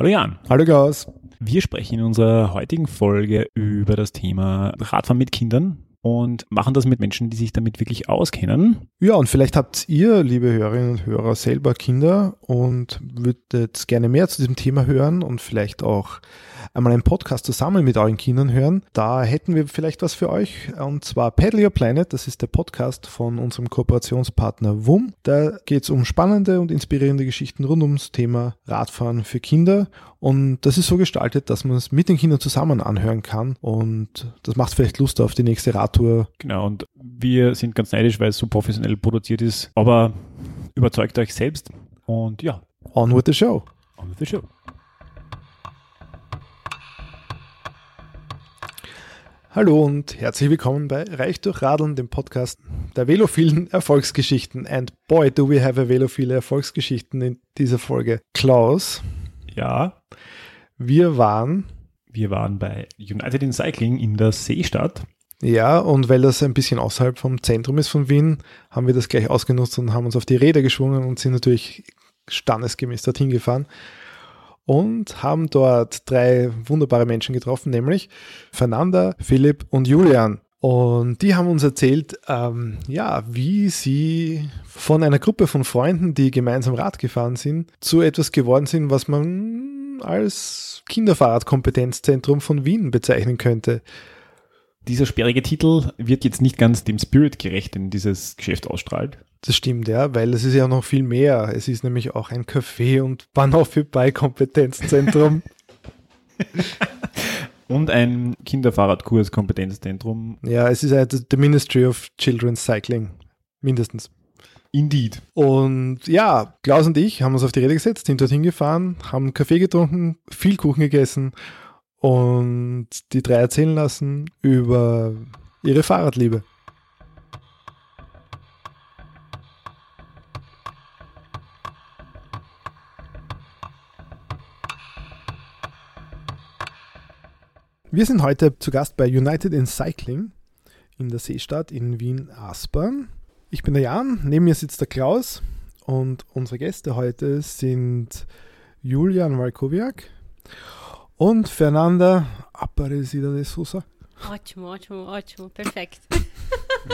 Hallo Jan. Hallo Klaus. Wir sprechen in unserer heutigen Folge über das Thema Radfahren mit Kindern und machen das mit Menschen, die sich damit wirklich auskennen. Ja, und vielleicht habt ihr, liebe Hörerinnen und Hörer, selber Kinder und würdet gerne mehr zu diesem Thema hören und vielleicht auch einmal einen Podcast zusammen mit euren Kindern hören. Da hätten wir vielleicht was für euch und zwar Paddle Your Planet, das ist der Podcast von unserem Kooperationspartner WUM. Da geht es um spannende und inspirierende Geschichten rund ums Thema Radfahren für Kinder und das ist so gestaltet, dass man es mit den Kindern zusammen anhören kann und das macht vielleicht Lust auf die nächste Radtour. Genau, und wir sind ganz neidisch, weil es so professionell produziert ist, aber überzeugt euch selbst und ja. On with the show. On with the show. Hallo und herzlich willkommen bei Reich durch Radeln, dem Podcast der velophilen Erfolgsgeschichten. And boy, do we have a velophile Erfolgsgeschichten in dieser Folge. Klaus. Ja. Wir waren. Wir waren bei United in Cycling in der Seestadt. Ja, und weil das ein bisschen außerhalb vom Zentrum ist von Wien, haben wir das gleich ausgenutzt und haben uns auf die Räder geschwungen und sind natürlich standesgemäß dorthin gefahren und haben dort drei wunderbare Menschen getroffen, nämlich Fernanda, Philipp und Julian. Und die haben uns erzählt, ähm, ja, wie sie von einer Gruppe von Freunden, die gemeinsam Rad gefahren sind, zu etwas geworden sind, was man als Kinderfahrradkompetenzzentrum von Wien bezeichnen könnte. Dieser sperrige Titel wird jetzt nicht ganz dem Spirit gerecht, den dieses Geschäft ausstrahlt. Das stimmt, ja, weil es ist ja noch viel mehr. Es ist nämlich auch ein Café und Bahnhof-Kompetenzzentrum. und ein Kinderfahrradkurs-Kompetenzzentrum. Ja, es ist halt the Ministry of Children's Cycling, mindestens. Indeed. Und ja, Klaus und ich haben uns auf die Rede gesetzt, sind dorthin gefahren, haben Kaffee getrunken, viel Kuchen gegessen und die drei erzählen lassen über ihre Fahrradliebe. Wir sind heute zu Gast bei United in Cycling in der Seestadt in Wien-Aspern. Ich bin der Jan, neben mir sitzt der Klaus und unsere Gäste heute sind Julian Walkowiak und Fernanda Aparecida de Sousa. Ótimo, ótimo, ótimo, perfekt.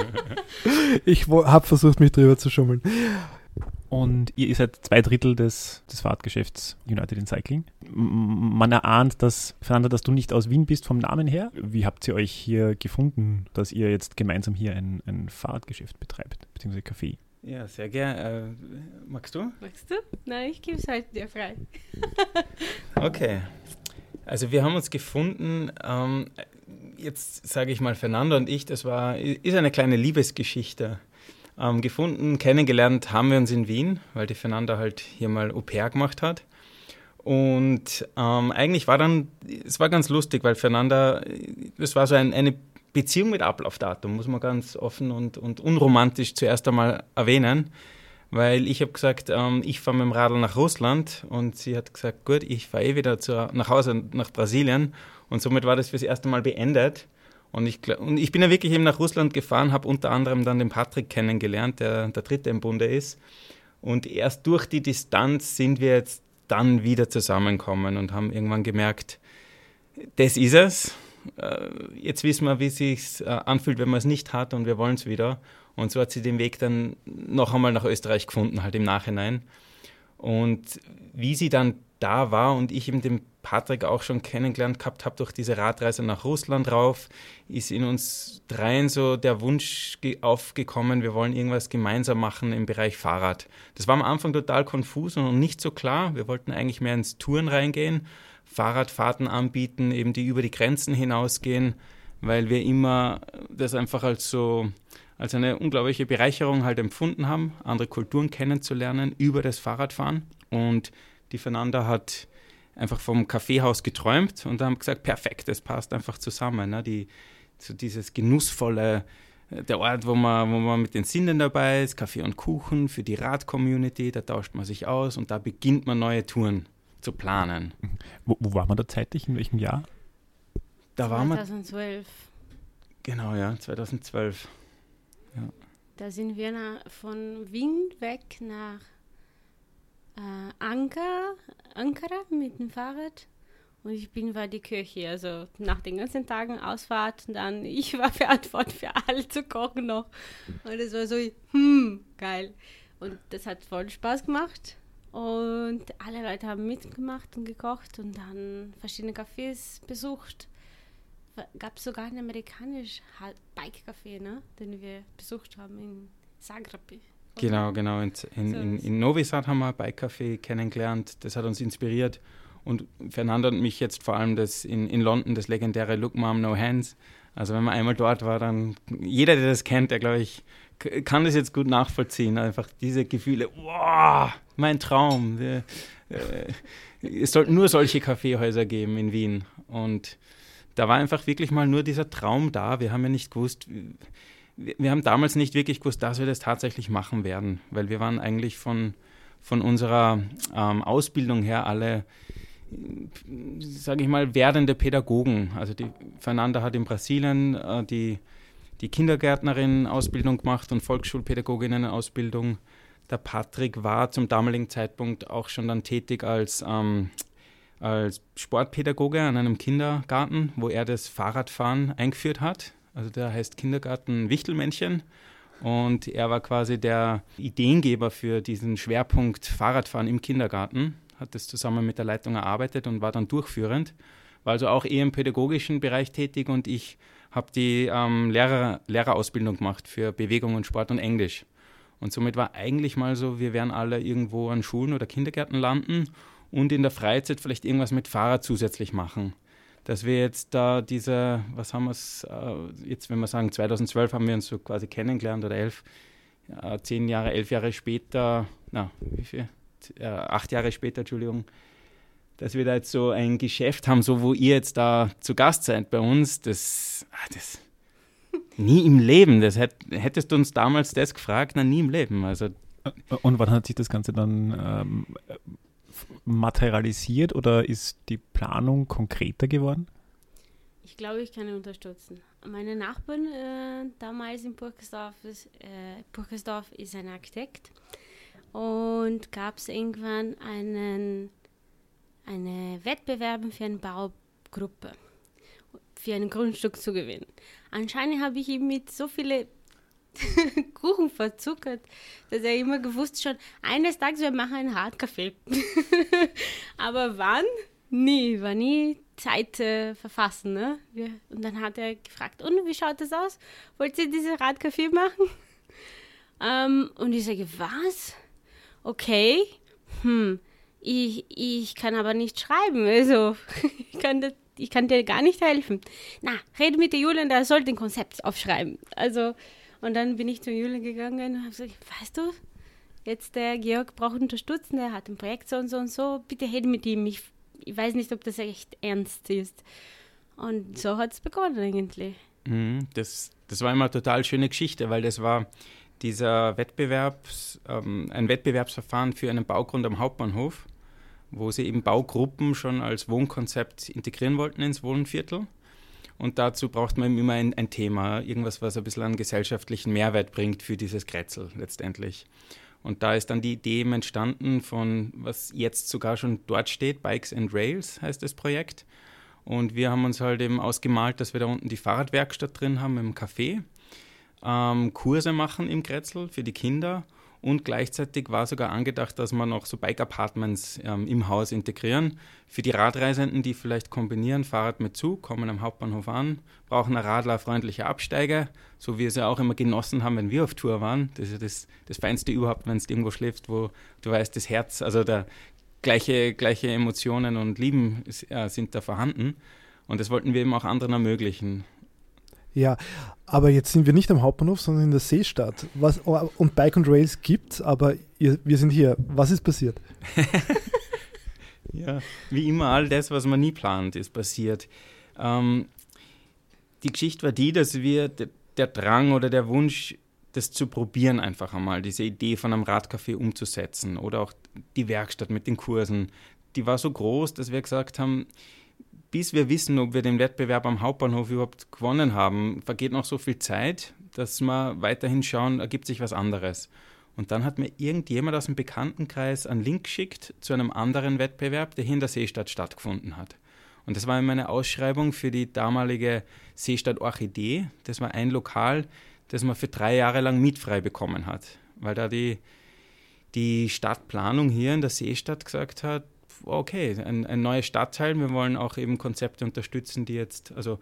ich habe versucht, mich drüber zu schummeln. Und ihr seid zwei Drittel des, des Fahrradgeschäfts United in Cycling. Man erahnt, dass, Fernanda, dass du nicht aus Wien bist vom Namen her. Wie habt ihr euch hier gefunden, dass ihr jetzt gemeinsam hier ein, ein Fahrradgeschäft betreibt, beziehungsweise Café? Ja, sehr gern. Äh, magst du? Magst du? Nein, ich gebe es halt dir frei. okay. Also wir haben uns gefunden, ähm, jetzt sage ich mal Fernanda und ich, das war, ist eine kleine Liebesgeschichte. Ähm, gefunden, kennengelernt haben wir uns in Wien, weil die Fernanda halt hier mal Au pair gemacht hat. Und ähm, eigentlich war dann, es war ganz lustig, weil Fernanda, das war so ein, eine Beziehung mit Ablaufdatum, muss man ganz offen und, und unromantisch zuerst einmal erwähnen. Weil ich habe gesagt, ähm, ich fahre mit dem Radl nach Russland und sie hat gesagt, gut, ich fahre eh wieder zur, nach Hause nach Brasilien. Und somit war das fürs erste Mal beendet. Und ich, und ich bin ja wirklich eben nach Russland gefahren, habe unter anderem dann den Patrick kennengelernt, der der Dritte im Bunde ist. Und erst durch die Distanz sind wir jetzt dann wieder zusammengekommen und haben irgendwann gemerkt, das ist es. Äh, jetzt wissen wir, wie es sich äh, anfühlt, wenn man es nicht hat und wir wollen es wieder. Und so hat sie den Weg dann noch einmal nach Österreich gefunden, halt im Nachhinein. Und wie sie dann da war und ich eben den Patrick auch schon kennengelernt gehabt habe durch diese Radreise nach Russland rauf, ist in uns dreien so der Wunsch aufgekommen, wir wollen irgendwas gemeinsam machen im Bereich Fahrrad. Das war am Anfang total konfus und nicht so klar. Wir wollten eigentlich mehr ins Touren reingehen, Fahrradfahrten anbieten, eben die über die Grenzen hinausgehen, weil wir immer das einfach als so als eine unglaubliche Bereicherung halt empfunden haben, andere Kulturen kennenzulernen über das Fahrradfahren. Und die Fernanda hat einfach vom Kaffeehaus geträumt und haben gesagt, perfekt, das passt einfach zusammen. Ne? Die, so dieses genussvolle, äh, der Ort, wo man, wo man mit den Sinnen dabei ist, Kaffee und Kuchen für die Rad-Community, da tauscht man sich aus und da beginnt man neue Touren zu planen. Wo, wo war man da zeitlich, in welchem Jahr? Da 2012. war man 2012. Genau, ja, 2012. Ja. Da sind wir nach, von Wien weg nach äh, Anker, Ankara mit dem Fahrrad. Und ich bin bei die Kirche, also nach den ganzen Tagen Ausfahrt, dann ich war verantwortlich für alle zu kochen noch. Und es war so, hm, geil. Und das hat voll Spaß gemacht. Und alle Leute haben mitgemacht und gekocht und dann verschiedene Cafés besucht. Gab sogar ein amerikanisches Bike-Café, ne, den wir besucht haben in Zagreb. Genau, genau. In, in, in, in Novi Sad haben wir ein Bike-Café kennengelernt. Das hat uns inspiriert. Und Fernando und mich jetzt vor allem das in, in London, das legendäre Look Mom No Hands. Also wenn man einmal dort war, dann jeder, der das kennt, der glaube ich, kann das jetzt gut nachvollziehen. Einfach diese Gefühle, wow, mein Traum. Äh, es sollten nur solche Kaffeehäuser geben in Wien. Und da war einfach wirklich mal nur dieser Traum da. Wir haben ja nicht gewusst, wir haben damals nicht wirklich gewusst, dass wir das tatsächlich machen werden, weil wir waren eigentlich von, von unserer ähm, Ausbildung her alle, sage ich mal, werdende Pädagogen. Also die Fernanda hat in Brasilien äh, die, die Kindergärtnerin-Ausbildung gemacht und Volksschulpädagoginnen-Ausbildung. Der Patrick war zum damaligen Zeitpunkt auch schon dann tätig als, ähm, als Sportpädagoge an einem Kindergarten, wo er das Fahrradfahren eingeführt hat. Also der heißt Kindergarten Wichtelmännchen. Und er war quasi der Ideengeber für diesen Schwerpunkt Fahrradfahren im Kindergarten, hat das zusammen mit der Leitung erarbeitet und war dann durchführend. War also auch eher im pädagogischen Bereich tätig und ich habe die ähm, Lehrer, Lehrerausbildung gemacht für Bewegung und Sport und Englisch. Und somit war eigentlich mal so, wir werden alle irgendwo an Schulen oder Kindergärten landen und in der Freizeit vielleicht irgendwas mit Fahrrad zusätzlich machen dass wir jetzt da diese, was haben wir es, äh, jetzt wenn wir sagen, 2012 haben wir uns so quasi kennengelernt oder elf, äh, zehn Jahre, elf Jahre später, na, wie viel? Äh, acht Jahre später, Entschuldigung, dass wir da jetzt so ein Geschäft haben, so wo ihr jetzt da zu Gast seid bei uns, das, ah, das nie im Leben, das hätt, hättest du uns damals das gefragt, na nie im Leben, also und wann hat sich das Ganze dann ähm, materialisiert oder ist die Planung konkreter geworden? Ich glaube, ich kann unterstützen. Meine Nachbarn äh, damals in Burgersdorf ist, äh, Burgersdorf ist ein Architekt und gab es irgendwann einen eine Wettbewerb für eine Baugruppe, für ein Grundstück zu gewinnen. Anscheinend habe ich ihm mit so vielen Kuchen verzuckert, dass er immer gewusst schon, eines Tages wir machen einen Hartkaffee. Aber wann? Nie, war nie Zeit äh, verfassen. Ne? Und dann hat er gefragt, und wie schaut das aus? Wollt ihr diese Radkaffee machen? Ähm, und ich sage, was? Okay, hm, ich, ich kann aber nicht schreiben, also ich kann, das, ich kann dir gar nicht helfen. Na, rede mit der Julian, der soll den Konzept aufschreiben. Also und dann bin ich zu Julian gegangen und habe gesagt, weißt du, jetzt der Georg braucht Unterstützung, er hat ein Projekt so und so und so, bitte rede mit ihm. Ich, ich weiß nicht, ob das echt ernst ist. Und so hat es begonnen eigentlich. Mhm, das, das war immer eine total schöne Geschichte, weil das war dieser Wettbewerbs, ähm, ein Wettbewerbsverfahren für einen Baugrund am Hauptbahnhof, wo sie eben Baugruppen schon als Wohnkonzept integrieren wollten ins Wohnviertel. Und dazu braucht man immer ein, ein, Thema, irgendwas, was ein bisschen einen gesellschaftlichen Mehrwert bringt für dieses Kretzel letztendlich. Und da ist dann die Idee entstanden von, was jetzt sogar schon dort steht, Bikes and Rails heißt das Projekt. Und wir haben uns halt eben ausgemalt, dass wir da unten die Fahrradwerkstatt drin haben im Café, ähm, Kurse machen im Kretzel für die Kinder und gleichzeitig war sogar angedacht, dass man noch so Bike-Apartments ähm, im Haus integrieren. Für die Radreisenden, die vielleicht kombinieren, Fahrrad mit Zug, kommen am Hauptbahnhof an, brauchen eine radlerfreundliche Absteiger, so wie wir es ja auch immer genossen haben, wenn wir auf Tour waren. Das ist ja das, das Feinste überhaupt, wenn du irgendwo schläfst, wo du weißt, das Herz, also der gleiche, gleiche Emotionen und Lieben äh, sind da vorhanden. Und das wollten wir eben auch anderen ermöglichen. Ja, aber jetzt sind wir nicht am Hauptbahnhof, sondern in der Seestadt. Was, und Bike und Rails gibt aber ihr, wir sind hier. Was ist passiert? ja, wie immer, all das, was man nie plant, ist passiert. Ähm, die Geschichte war die, dass wir der Drang oder der Wunsch, das zu probieren, einfach einmal, diese Idee von einem Radcafé umzusetzen oder auch die Werkstatt mit den Kursen, die war so groß, dass wir gesagt haben, bis wir wissen, ob wir den Wettbewerb am Hauptbahnhof überhaupt gewonnen haben, vergeht noch so viel Zeit, dass wir weiterhin schauen, ergibt sich was anderes. Und dann hat mir irgendjemand aus dem Bekanntenkreis einen Link geschickt zu einem anderen Wettbewerb, der hier in der Seestadt stattgefunden hat. Und das war meine Ausschreibung für die damalige Seestadt Orchidee. Das war ein Lokal, das man für drei Jahre lang mietfrei bekommen hat, weil da die, die Stadtplanung hier in der Seestadt gesagt hat, okay, ein, ein neues Stadtteil, wir wollen auch eben Konzepte unterstützen, die jetzt, also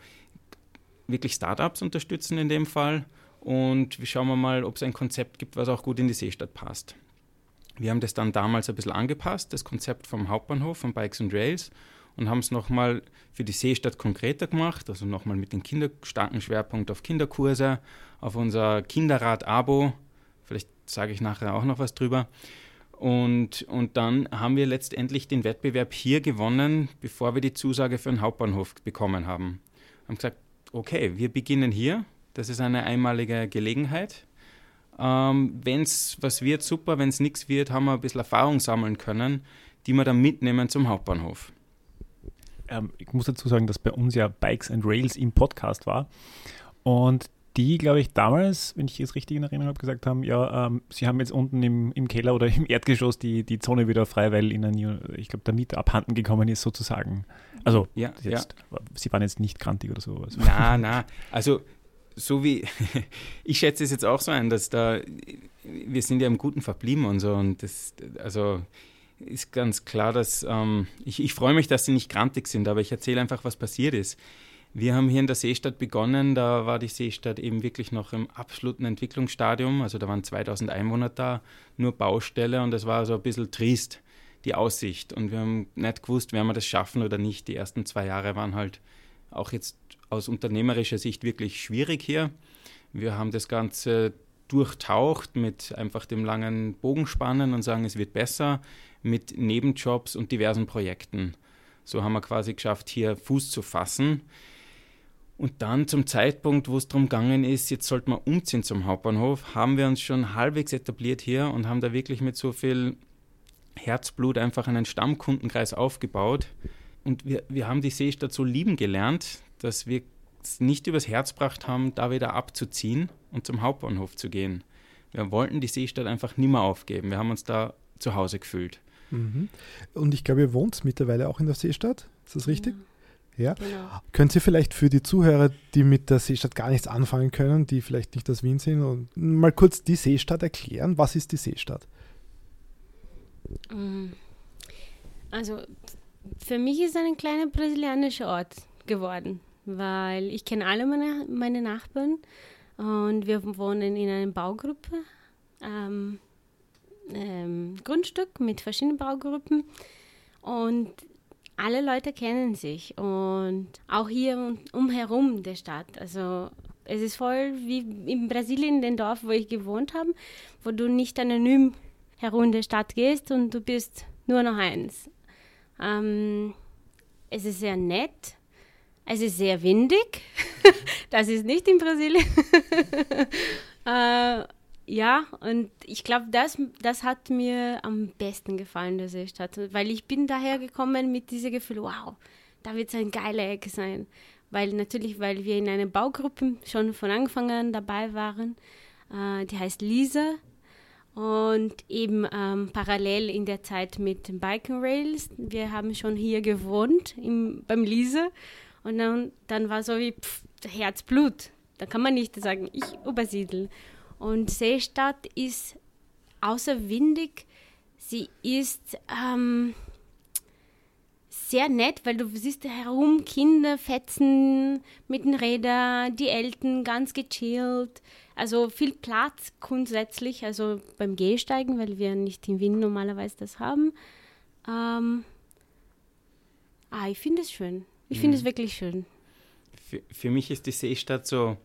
wirklich Startups unterstützen in dem Fall und wir schauen mal, ob es ein Konzept gibt, was auch gut in die Seestadt passt. Wir haben das dann damals ein bisschen angepasst, das Konzept vom Hauptbahnhof, von Bikes and Rails und haben es nochmal für die Seestadt konkreter gemacht, also nochmal mit dem Kinder starken Schwerpunkt auf Kinderkurse, auf unser Kinderrad-Abo, vielleicht sage ich nachher auch noch was drüber. Und, und dann haben wir letztendlich den Wettbewerb hier gewonnen, bevor wir die Zusage für den Hauptbahnhof bekommen haben. Wir haben gesagt, okay, wir beginnen hier, das ist eine einmalige Gelegenheit. Ähm, wenn es was wird, super, wenn es nichts wird, haben wir ein bisschen Erfahrung sammeln können, die wir dann mitnehmen zum Hauptbahnhof. Ähm, ich muss dazu sagen, dass bei uns ja Bikes and Rails im Podcast war. Und die, glaube ich, damals, wenn ich es richtig in Erinnerung habe, gesagt haben, ja, ähm, sie haben jetzt unten im, im Keller oder im Erdgeschoss die, die Zone wieder frei, weil ihnen, ich glaube, der Mieter abhanden gekommen ist, sozusagen. Also, ja, jetzt, ja. sie waren jetzt nicht krantig oder so. Also. Na, na, also so wie, ich schätze es jetzt auch so ein, dass da, wir sind ja im Guten verblieben und so und das, also ist ganz klar, dass ähm, ich, ich freue mich, dass sie nicht grantig sind, aber ich erzähle einfach, was passiert ist. Wir haben hier in der Seestadt begonnen, da war die Seestadt eben wirklich noch im absoluten Entwicklungsstadium, also da waren 2000 Einwohner da, nur Baustelle und es war so ein bisschen trist, die Aussicht. Und wir haben nicht gewusst, werden wir das schaffen oder nicht. Die ersten zwei Jahre waren halt auch jetzt aus unternehmerischer Sicht wirklich schwierig hier. Wir haben das Ganze durchtaucht mit einfach dem langen Bogenspannen und sagen, es wird besser mit Nebenjobs und diversen Projekten. So haben wir quasi geschafft, hier Fuß zu fassen. Und dann zum Zeitpunkt, wo es darum gegangen ist, jetzt sollten wir umziehen zum Hauptbahnhof, haben wir uns schon halbwegs etabliert hier und haben da wirklich mit so viel Herzblut einfach einen Stammkundenkreis aufgebaut. Und wir, wir haben die Seestadt so lieben gelernt, dass wir es nicht übers Herz gebracht haben, da wieder abzuziehen und zum Hauptbahnhof zu gehen. Wir wollten die Seestadt einfach nicht mehr aufgeben. Wir haben uns da zu Hause gefühlt. Mhm. Und ich glaube, ihr wohnt mittlerweile auch in der Seestadt. Ist das richtig? Ja. Ja. Genau. Können Sie vielleicht für die Zuhörer, die mit der Seestadt gar nichts anfangen können, die vielleicht nicht aus Wien sind, und mal kurz die Seestadt erklären? Was ist die Seestadt? Mm. Also für mich ist es ein kleiner brasilianischer Ort geworden, weil ich kenne alle meine, meine Nachbarn und wir wohnen in einer Baugruppe. Ähm, ähm, Grundstück mit verschiedenen Baugruppen und alle Leute kennen sich und auch hier umherum der Stadt. Also es ist voll wie in Brasilien, dem Dorf, wo ich gewohnt habe, wo du nicht anonym herum der Stadt gehst und du bist nur noch eins. Ähm, es ist sehr nett. Es ist sehr windig. das ist nicht in Brasilien. äh, ja, und ich glaube, das, das hat mir am besten gefallen, der Seestadt, weil ich bin daher gekommen mit diesem Gefühl, wow, da wird es eine geile Ecke sein. Weil natürlich, weil wir in einer Baugruppe schon von Anfang an dabei waren, äh, die heißt Lisa und eben ähm, parallel in der Zeit mit Bike and Rails. Wir haben schon hier gewohnt im, beim Lisa und dann, dann war so wie pff, Herzblut. Da kann man nicht sagen, ich übersiedel. Und Seestadt ist außer windig, sie ist ähm, sehr nett, weil du siehst herum Kinder fetzen mit den Rädern, die Eltern ganz gechillt. Also viel Platz grundsätzlich, also beim Gehsteigen, weil wir nicht in Wien normalerweise das haben. Ähm, ah, ich finde es schön. Ich finde es mhm. wirklich schön. Für, für mich ist die Seestadt so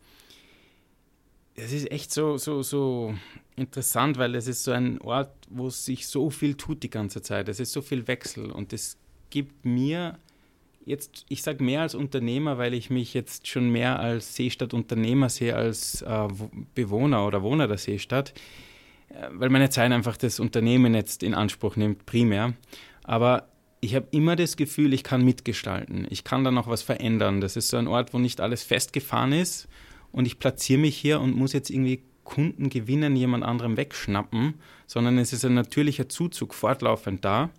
es ist echt so, so, so interessant, weil es ist so ein Ort, wo sich so viel tut die ganze Zeit. Es ist so viel Wechsel und es gibt mir jetzt, ich sage mehr als Unternehmer, weil ich mich jetzt schon mehr als Seestadt-Unternehmer sehe als äh, Bewohner oder Wohner der Seestadt, äh, weil meine Zeit einfach das Unternehmen jetzt in Anspruch nimmt, primär. Aber ich habe immer das Gefühl, ich kann mitgestalten. Ich kann da noch was verändern. Das ist so ein Ort, wo nicht alles festgefahren ist und ich platziere mich hier und muss jetzt irgendwie Kunden gewinnen, jemand anderem wegschnappen, sondern es ist ein natürlicher Zuzug fortlaufend da.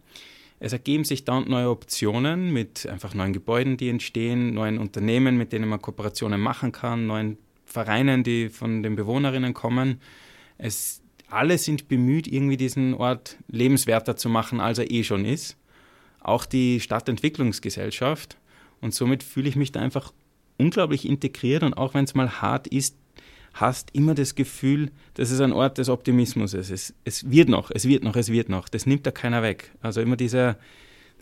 Es ergeben sich dann neue Optionen mit einfach neuen Gebäuden, die entstehen, neuen Unternehmen, mit denen man Kooperationen machen kann, neuen Vereinen, die von den Bewohnerinnen kommen. Es, alle sind bemüht, irgendwie diesen Ort lebenswerter zu machen, als er eh schon ist. Auch die Stadtentwicklungsgesellschaft. Und somit fühle ich mich da einfach unglaublich integriert und auch wenn es mal hart ist, hast immer das Gefühl, dass es ein Ort des Optimismus ist. Es, es wird noch, es wird noch, es wird noch. Das nimmt da keiner weg. Also immer dieser,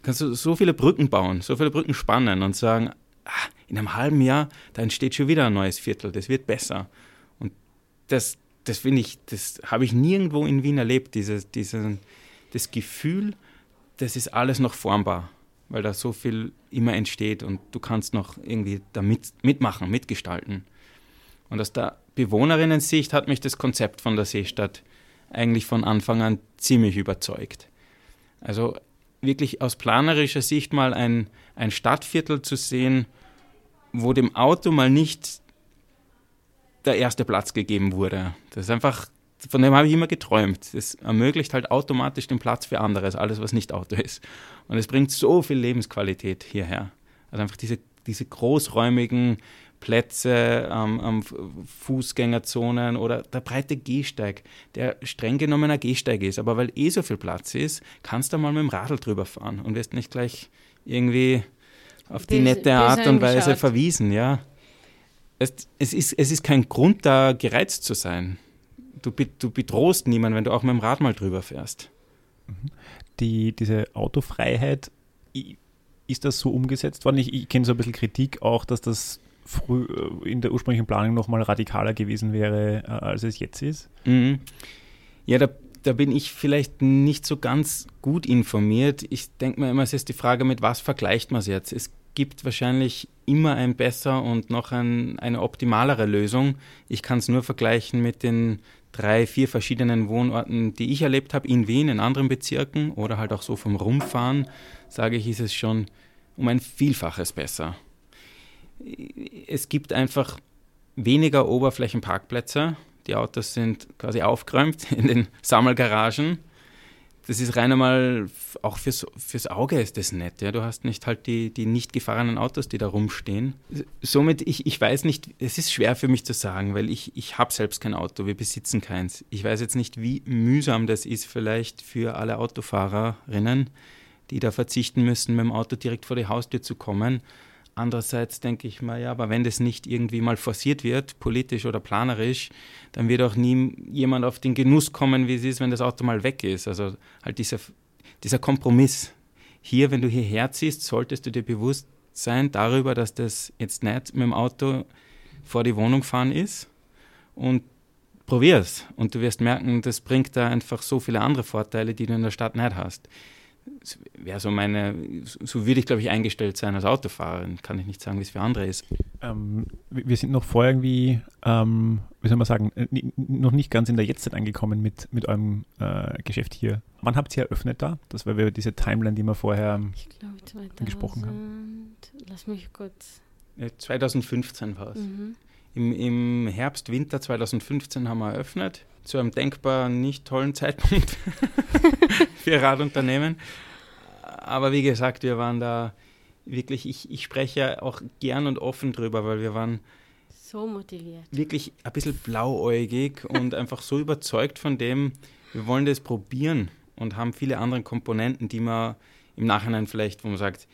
kannst du so viele Brücken bauen, so viele Brücken spannen und sagen, ah, in einem halben Jahr, da entsteht schon wieder ein neues Viertel, das wird besser. Und das, das finde ich, das habe ich nirgendwo in Wien erlebt, dieses, diese, das Gefühl, das ist alles noch formbar, weil da so viel immer entsteht und du kannst noch irgendwie da mit, mitmachen, mitgestalten. Und aus der Bewohnerinnen-Sicht hat mich das Konzept von der Seestadt eigentlich von Anfang an ziemlich überzeugt. Also wirklich aus planerischer Sicht mal ein, ein Stadtviertel zu sehen, wo dem Auto mal nicht der erste Platz gegeben wurde. Das ist einfach, von dem habe ich immer geträumt. Das ermöglicht halt automatisch den Platz für anderes, alles, was nicht Auto ist. Und es bringt so viel Lebensqualität hierher. Also einfach diese, diese großräumigen Plätze ähm, am Fußgängerzonen oder der breite Gehsteig, der streng genommen ein Gehsteig ist. Aber weil eh so viel Platz ist, kannst du mal mit dem Radl drüber fahren und wirst nicht gleich irgendwie auf die nette Art und Weise verwiesen, ja. Es, es, ist, es ist kein Grund, da gereizt zu sein. Du, du bedrohst niemanden, wenn du auch mit dem Rad mal drüber fährst. Die, diese Autofreiheit, ist das so umgesetzt worden? Ich, ich kenne so ein bisschen Kritik auch, dass das früh äh, in der ursprünglichen Planung noch mal radikaler gewesen wäre, äh, als es jetzt ist? Mhm. Ja, da, da bin ich vielleicht nicht so ganz gut informiert. Ich denke mir immer, es ist die Frage, mit was vergleicht man es jetzt? Es gibt wahrscheinlich immer ein besser und noch ein, eine optimalere Lösung. Ich kann es nur vergleichen mit den drei, vier verschiedenen Wohnorten, die ich erlebt habe, in Wien, in anderen Bezirken oder halt auch so vom Rumfahren, sage ich, ist es schon um ein Vielfaches besser es gibt einfach weniger Oberflächenparkplätze. Die Autos sind quasi aufgeräumt in den Sammelgaragen. Das ist rein einmal, auch fürs, fürs Auge ist das nett. Ja? Du hast nicht halt die, die nicht gefahrenen Autos, die da rumstehen. Somit, ich, ich weiß nicht, es ist schwer für mich zu sagen, weil ich, ich habe selbst kein Auto, wir besitzen keins. Ich weiß jetzt nicht, wie mühsam das ist vielleicht für alle Autofahrerinnen, die da verzichten müssen, mit dem Auto direkt vor die Haustür zu kommen. Andererseits denke ich mal, ja, aber wenn das nicht irgendwie mal forciert wird, politisch oder planerisch, dann wird auch nie jemand auf den Genuss kommen, wie es ist, wenn das Auto mal weg ist. Also halt dieser, dieser Kompromiss. Hier, wenn du hierher ziehst, solltest du dir bewusst sein darüber, dass das jetzt nicht mit dem Auto vor die Wohnung fahren ist und probier's. Und du wirst merken, das bringt da einfach so viele andere Vorteile, die du in der Stadt nicht hast wäre so meine, so würde ich glaube ich eingestellt sein als Autofahrerin. Kann ich nicht sagen, wie es für andere ist. Ähm, wir sind noch vorher irgendwie, ähm, wie soll man sagen, äh, noch nicht ganz in der Jetztzeit angekommen mit, mit eurem äh, Geschäft hier. Wann habt ihr eröffnet da? Das war diese Timeline, die wir vorher glaub, gesprochen haben. Lass mich kurz. 2015 war es. Mhm. Im, Im Herbst, Winter 2015 haben wir eröffnet zu einem denkbar nicht tollen Zeitpunkt für Radunternehmen. Aber wie gesagt, wir waren da wirklich, ich, ich spreche auch gern und offen drüber, weil wir waren so motiviert. Wirklich ein bisschen blauäugig und einfach so überzeugt von dem, wir wollen das probieren und haben viele andere Komponenten, die man im Nachhinein vielleicht, wo man sagt,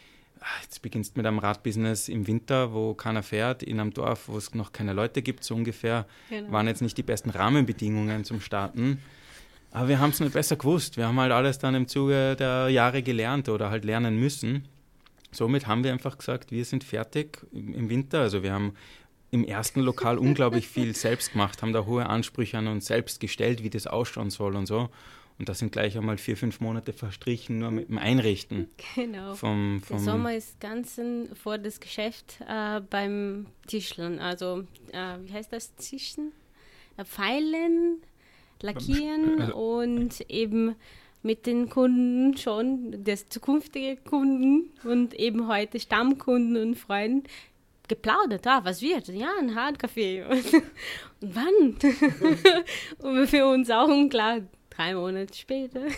jetzt beginnst mit einem Radbusiness im Winter, wo keiner fährt, in einem Dorf, wo es noch keine Leute gibt, so ungefähr, genau. waren jetzt nicht die besten Rahmenbedingungen zum Starten. Aber wir haben es nicht besser gewusst. Wir haben halt alles dann im Zuge der Jahre gelernt oder halt lernen müssen. Somit haben wir einfach gesagt, wir sind fertig im Winter. Also wir haben im ersten Lokal unglaublich viel selbst gemacht, haben da hohe Ansprüche an uns selbst gestellt, wie das ausschauen soll und so. Und da sind gleich einmal vier, fünf Monate verstrichen, nur mit dem Einrichten. Genau. Vom, vom Der Sommer ist ganz vor das Geschäft äh, beim Tischlern. Also, äh, wie heißt das? Tischen? Äh, Feilen, Lackieren also, und eben mit den Kunden schon, das zukünftige Kunden und eben heute Stammkunden und Freunden geplaudert, ah, was wird? Ja, ein Hardkaffee. Und, und wann? und für uns auch unklar, drei Monate später.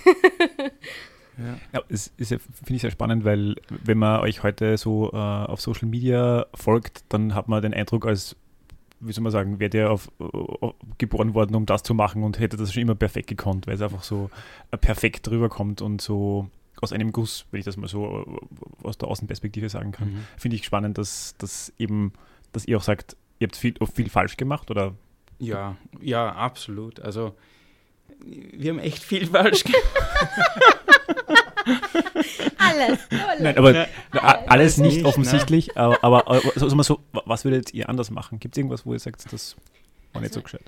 Ja. ja es ist ja, finde ich sehr spannend, weil wenn man euch heute so äh, auf Social Media folgt, dann hat man den Eindruck, als, wie soll man sagen, wäre der auf, auf, geboren worden, um das zu machen und hätte das schon immer perfekt gekonnt, weil es einfach so äh, perfekt rüberkommt und so aus einem Guss, wenn ich das mal so äh, aus der Außenperspektive sagen kann. Mhm. Finde ich spannend, dass, dass eben, dass ihr auch sagt, ihr habt viel, viel falsch gemacht oder? Ja, ja, absolut. Also wir haben echt viel falsch gemacht. alles, alles. Nein, aber ja, alles, alles, nicht, nicht offensichtlich, ne? aber, aber, aber so, so, was würdet ihr anders machen? Gibt es irgendwas, wo ihr sagt, das war nicht so gescheit?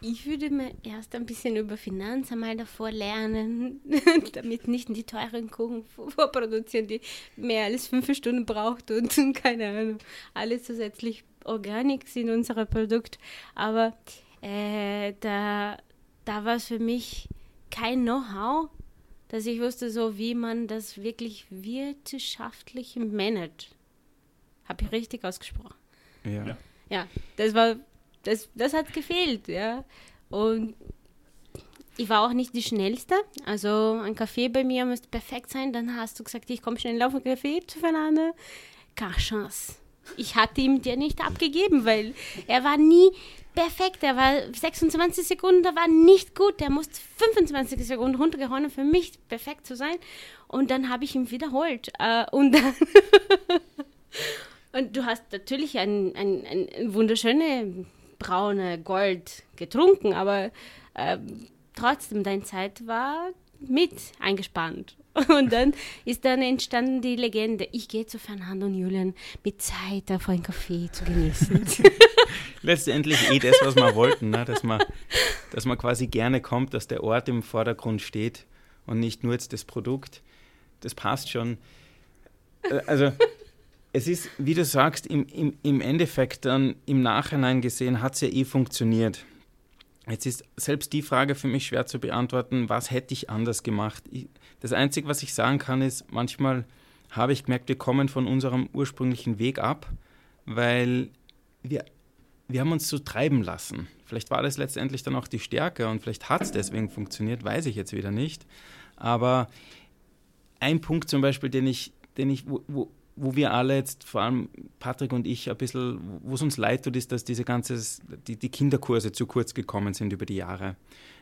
Ich würde mir erst ein bisschen über Finanzen einmal davor lernen, damit nicht die teuren Kuchen vorproduzieren, die mehr als fünf Stunden braucht und keine Ahnung, alles zusätzlich Organik sind unser Produkt. Aber äh, da, da war es für mich kein Know-how, dass ich wusste, so wie man das wirklich wirtschaftlich managt. Habe ich richtig ausgesprochen? Ja. Ja, das war das, das hat gefehlt, ja. Und ich war auch nicht die Schnellste. Also ein Kaffee bei mir müsste perfekt sein. Dann hast du gesagt, ich komme schnell auf ein Kaffee zu Fernando. Keine Chance. Ich hatte ihm dir nicht abgegeben, weil er war nie perfekt. Er war 26 Sekunden, da war nicht gut. Er musste 25 Sekunden runtergehauen, für mich perfekt zu sein. Und dann habe ich ihn wiederholt. Äh, und Und du hast natürlich ein, ein, ein wunderschöne braune Gold getrunken, aber äh, trotzdem, deine Zeit war mit eingespannt. Und dann ist dann entstanden die Legende, ich gehe zu Fernando und Julian mit Zeit auf einen Kaffee zu genießen. Letztendlich eh das, was wir wollten, ne? dass, man, dass man quasi gerne kommt, dass der Ort im Vordergrund steht und nicht nur jetzt das Produkt. Das passt schon. Äh, also es ist, wie du sagst, im, im, im Endeffekt dann im Nachhinein gesehen hat es ja eh funktioniert. Jetzt ist selbst die Frage für mich schwer zu beantworten, was hätte ich anders gemacht? Ich, das Einzige, was ich sagen kann, ist, manchmal habe ich gemerkt, wir kommen von unserem ursprünglichen Weg ab, weil wir, wir haben uns so treiben lassen. Vielleicht war das letztendlich dann auch die Stärke und vielleicht hat es deswegen funktioniert, weiß ich jetzt wieder nicht. Aber ein Punkt zum Beispiel, den ich, den ich, wo, wo, wir alle jetzt, vor allem Patrick und ich, ein bisschen, wo es uns leid tut, ist, dass diese ganze, die, die Kinderkurse zu kurz gekommen sind über die Jahre.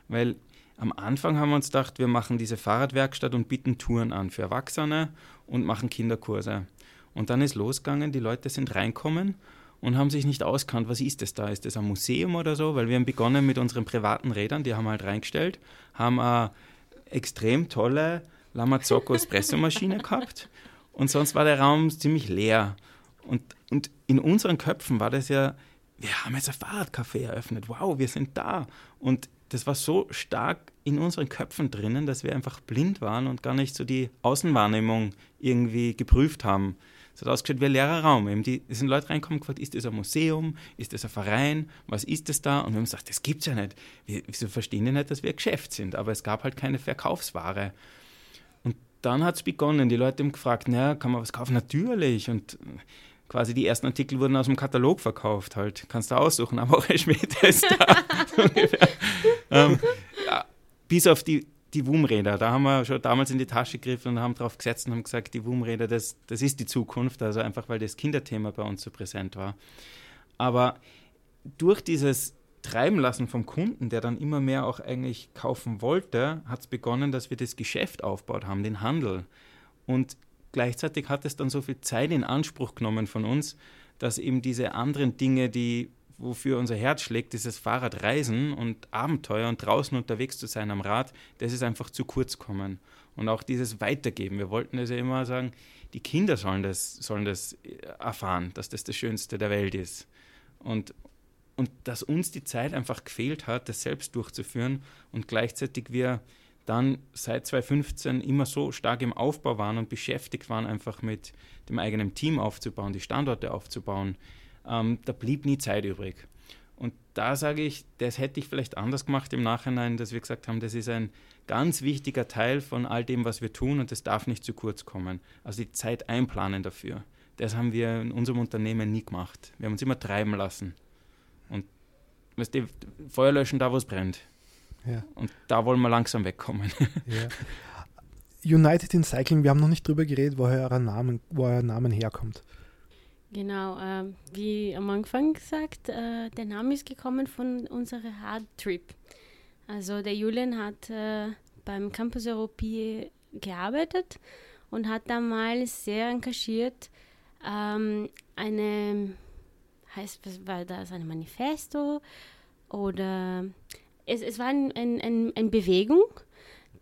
Weil am Anfang haben wir uns gedacht, wir machen diese Fahrradwerkstatt und bieten Touren an für Erwachsene und machen Kinderkurse. Und dann ist losgegangen, die Leute sind reinkommen und haben sich nicht auskannt, was ist das da? Ist das ein Museum oder so? Weil wir haben begonnen mit unseren privaten Rädern, die haben wir halt reingestellt, haben eine extrem tolle Lamazocco Espressomaschine gehabt und sonst war der Raum ziemlich leer. Und, und in unseren Köpfen war das ja, wir haben jetzt ein Fahrradcafé eröffnet, wow, wir sind da. Und das war so stark in unseren Köpfen drinnen, dass wir einfach blind waren und gar nicht so die Außenwahrnehmung irgendwie geprüft haben. Es hat ausgeschaut wie ein leerer Raum. Eben die, es sind Leute reinkommen und gefragt, ist das ein Museum? Ist das ein Verein? Was ist das da? Und wir haben gesagt, das gibt's ja nicht. Wir, wieso verstehen die nicht, dass wir ein Geschäft sind? Aber es gab halt keine Verkaufsware dann hat es begonnen. Die Leute haben gefragt, naja, kann man was kaufen? Natürlich. Und quasi die ersten Artikel wurden aus dem Katalog verkauft halt. Kannst du aussuchen, eine Woche später ist da. ähm, ja, bis auf die, die WUM-Räder. Da haben wir schon damals in die Tasche gegriffen und haben drauf gesetzt und haben gesagt, die WUM-Räder, das, das ist die Zukunft. Also einfach, weil das Kinderthema bei uns so präsent war. Aber durch dieses treiben lassen vom Kunden, der dann immer mehr auch eigentlich kaufen wollte, hat es begonnen, dass wir das Geschäft aufgebaut haben, den Handel. Und gleichzeitig hat es dann so viel Zeit in Anspruch genommen von uns, dass eben diese anderen Dinge, die wofür unser Herz schlägt, dieses Fahrradreisen und Abenteuer und draußen unterwegs zu sein am Rad, das ist einfach zu kurz kommen. Und auch dieses Weitergeben. Wir wollten das ja immer sagen, die Kinder sollen das, sollen das erfahren, dass das das Schönste der Welt ist. Und, und dass uns die Zeit einfach gefehlt hat, das selbst durchzuführen und gleichzeitig wir dann seit 2015 immer so stark im Aufbau waren und beschäftigt waren, einfach mit dem eigenen Team aufzubauen, die Standorte aufzubauen, ähm, da blieb nie Zeit übrig. Und da sage ich, das hätte ich vielleicht anders gemacht im Nachhinein, dass wir gesagt haben, das ist ein ganz wichtiger Teil von all dem, was wir tun und das darf nicht zu kurz kommen. Also die Zeit einplanen dafür das haben wir in unserem Unternehmen nie gemacht. Wir haben uns immer treiben lassen. Und weißt du, Feuer löschen da, wo es brennt. Ja. Und da wollen wir langsam wegkommen. Ja. United in Cycling, wir haben noch nicht drüber geredet, woher euer Name, wo euer Namen herkommt. Genau, äh, wie am Anfang gesagt, äh, der Name ist gekommen von unserer Hard Trip. Also der Julian hat äh, beim Campus Europie gearbeitet und hat damals sehr engagiert ähm, eine, heißt, was war das, ein Manifesto oder es, es war ein, ein, ein, eine Bewegung,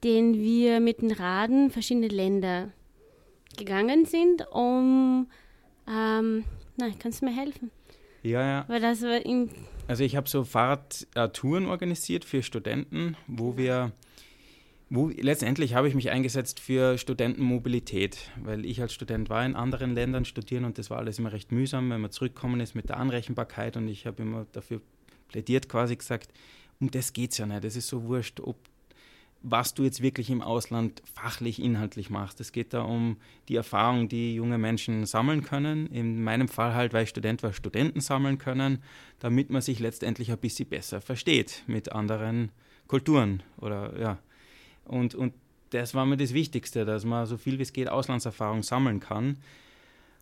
den wir mit den Raden verschiedene Länder gegangen sind, um, ähm, nein, kannst du mir helfen? Ja, ja. Weil das war also ich habe so Fahrradtouren organisiert für Studenten, wo wir wo, letztendlich habe ich mich eingesetzt für Studentenmobilität, weil ich als Student war in anderen Ländern studieren und das war alles immer recht mühsam, wenn man zurückkommen ist mit der Anrechenbarkeit und ich habe immer dafür plädiert, quasi gesagt, um das geht es ja nicht. Es ist so wurscht, ob was du jetzt wirklich im Ausland fachlich, inhaltlich machst. Es geht da um die Erfahrung, die junge Menschen sammeln können. In meinem Fall halt, weil ich Student war, Studenten sammeln können, damit man sich letztendlich ein bisschen besser versteht mit anderen Kulturen oder ja. Und, und das war mir das Wichtigste, dass man so viel wie es geht Auslandserfahrung sammeln kann.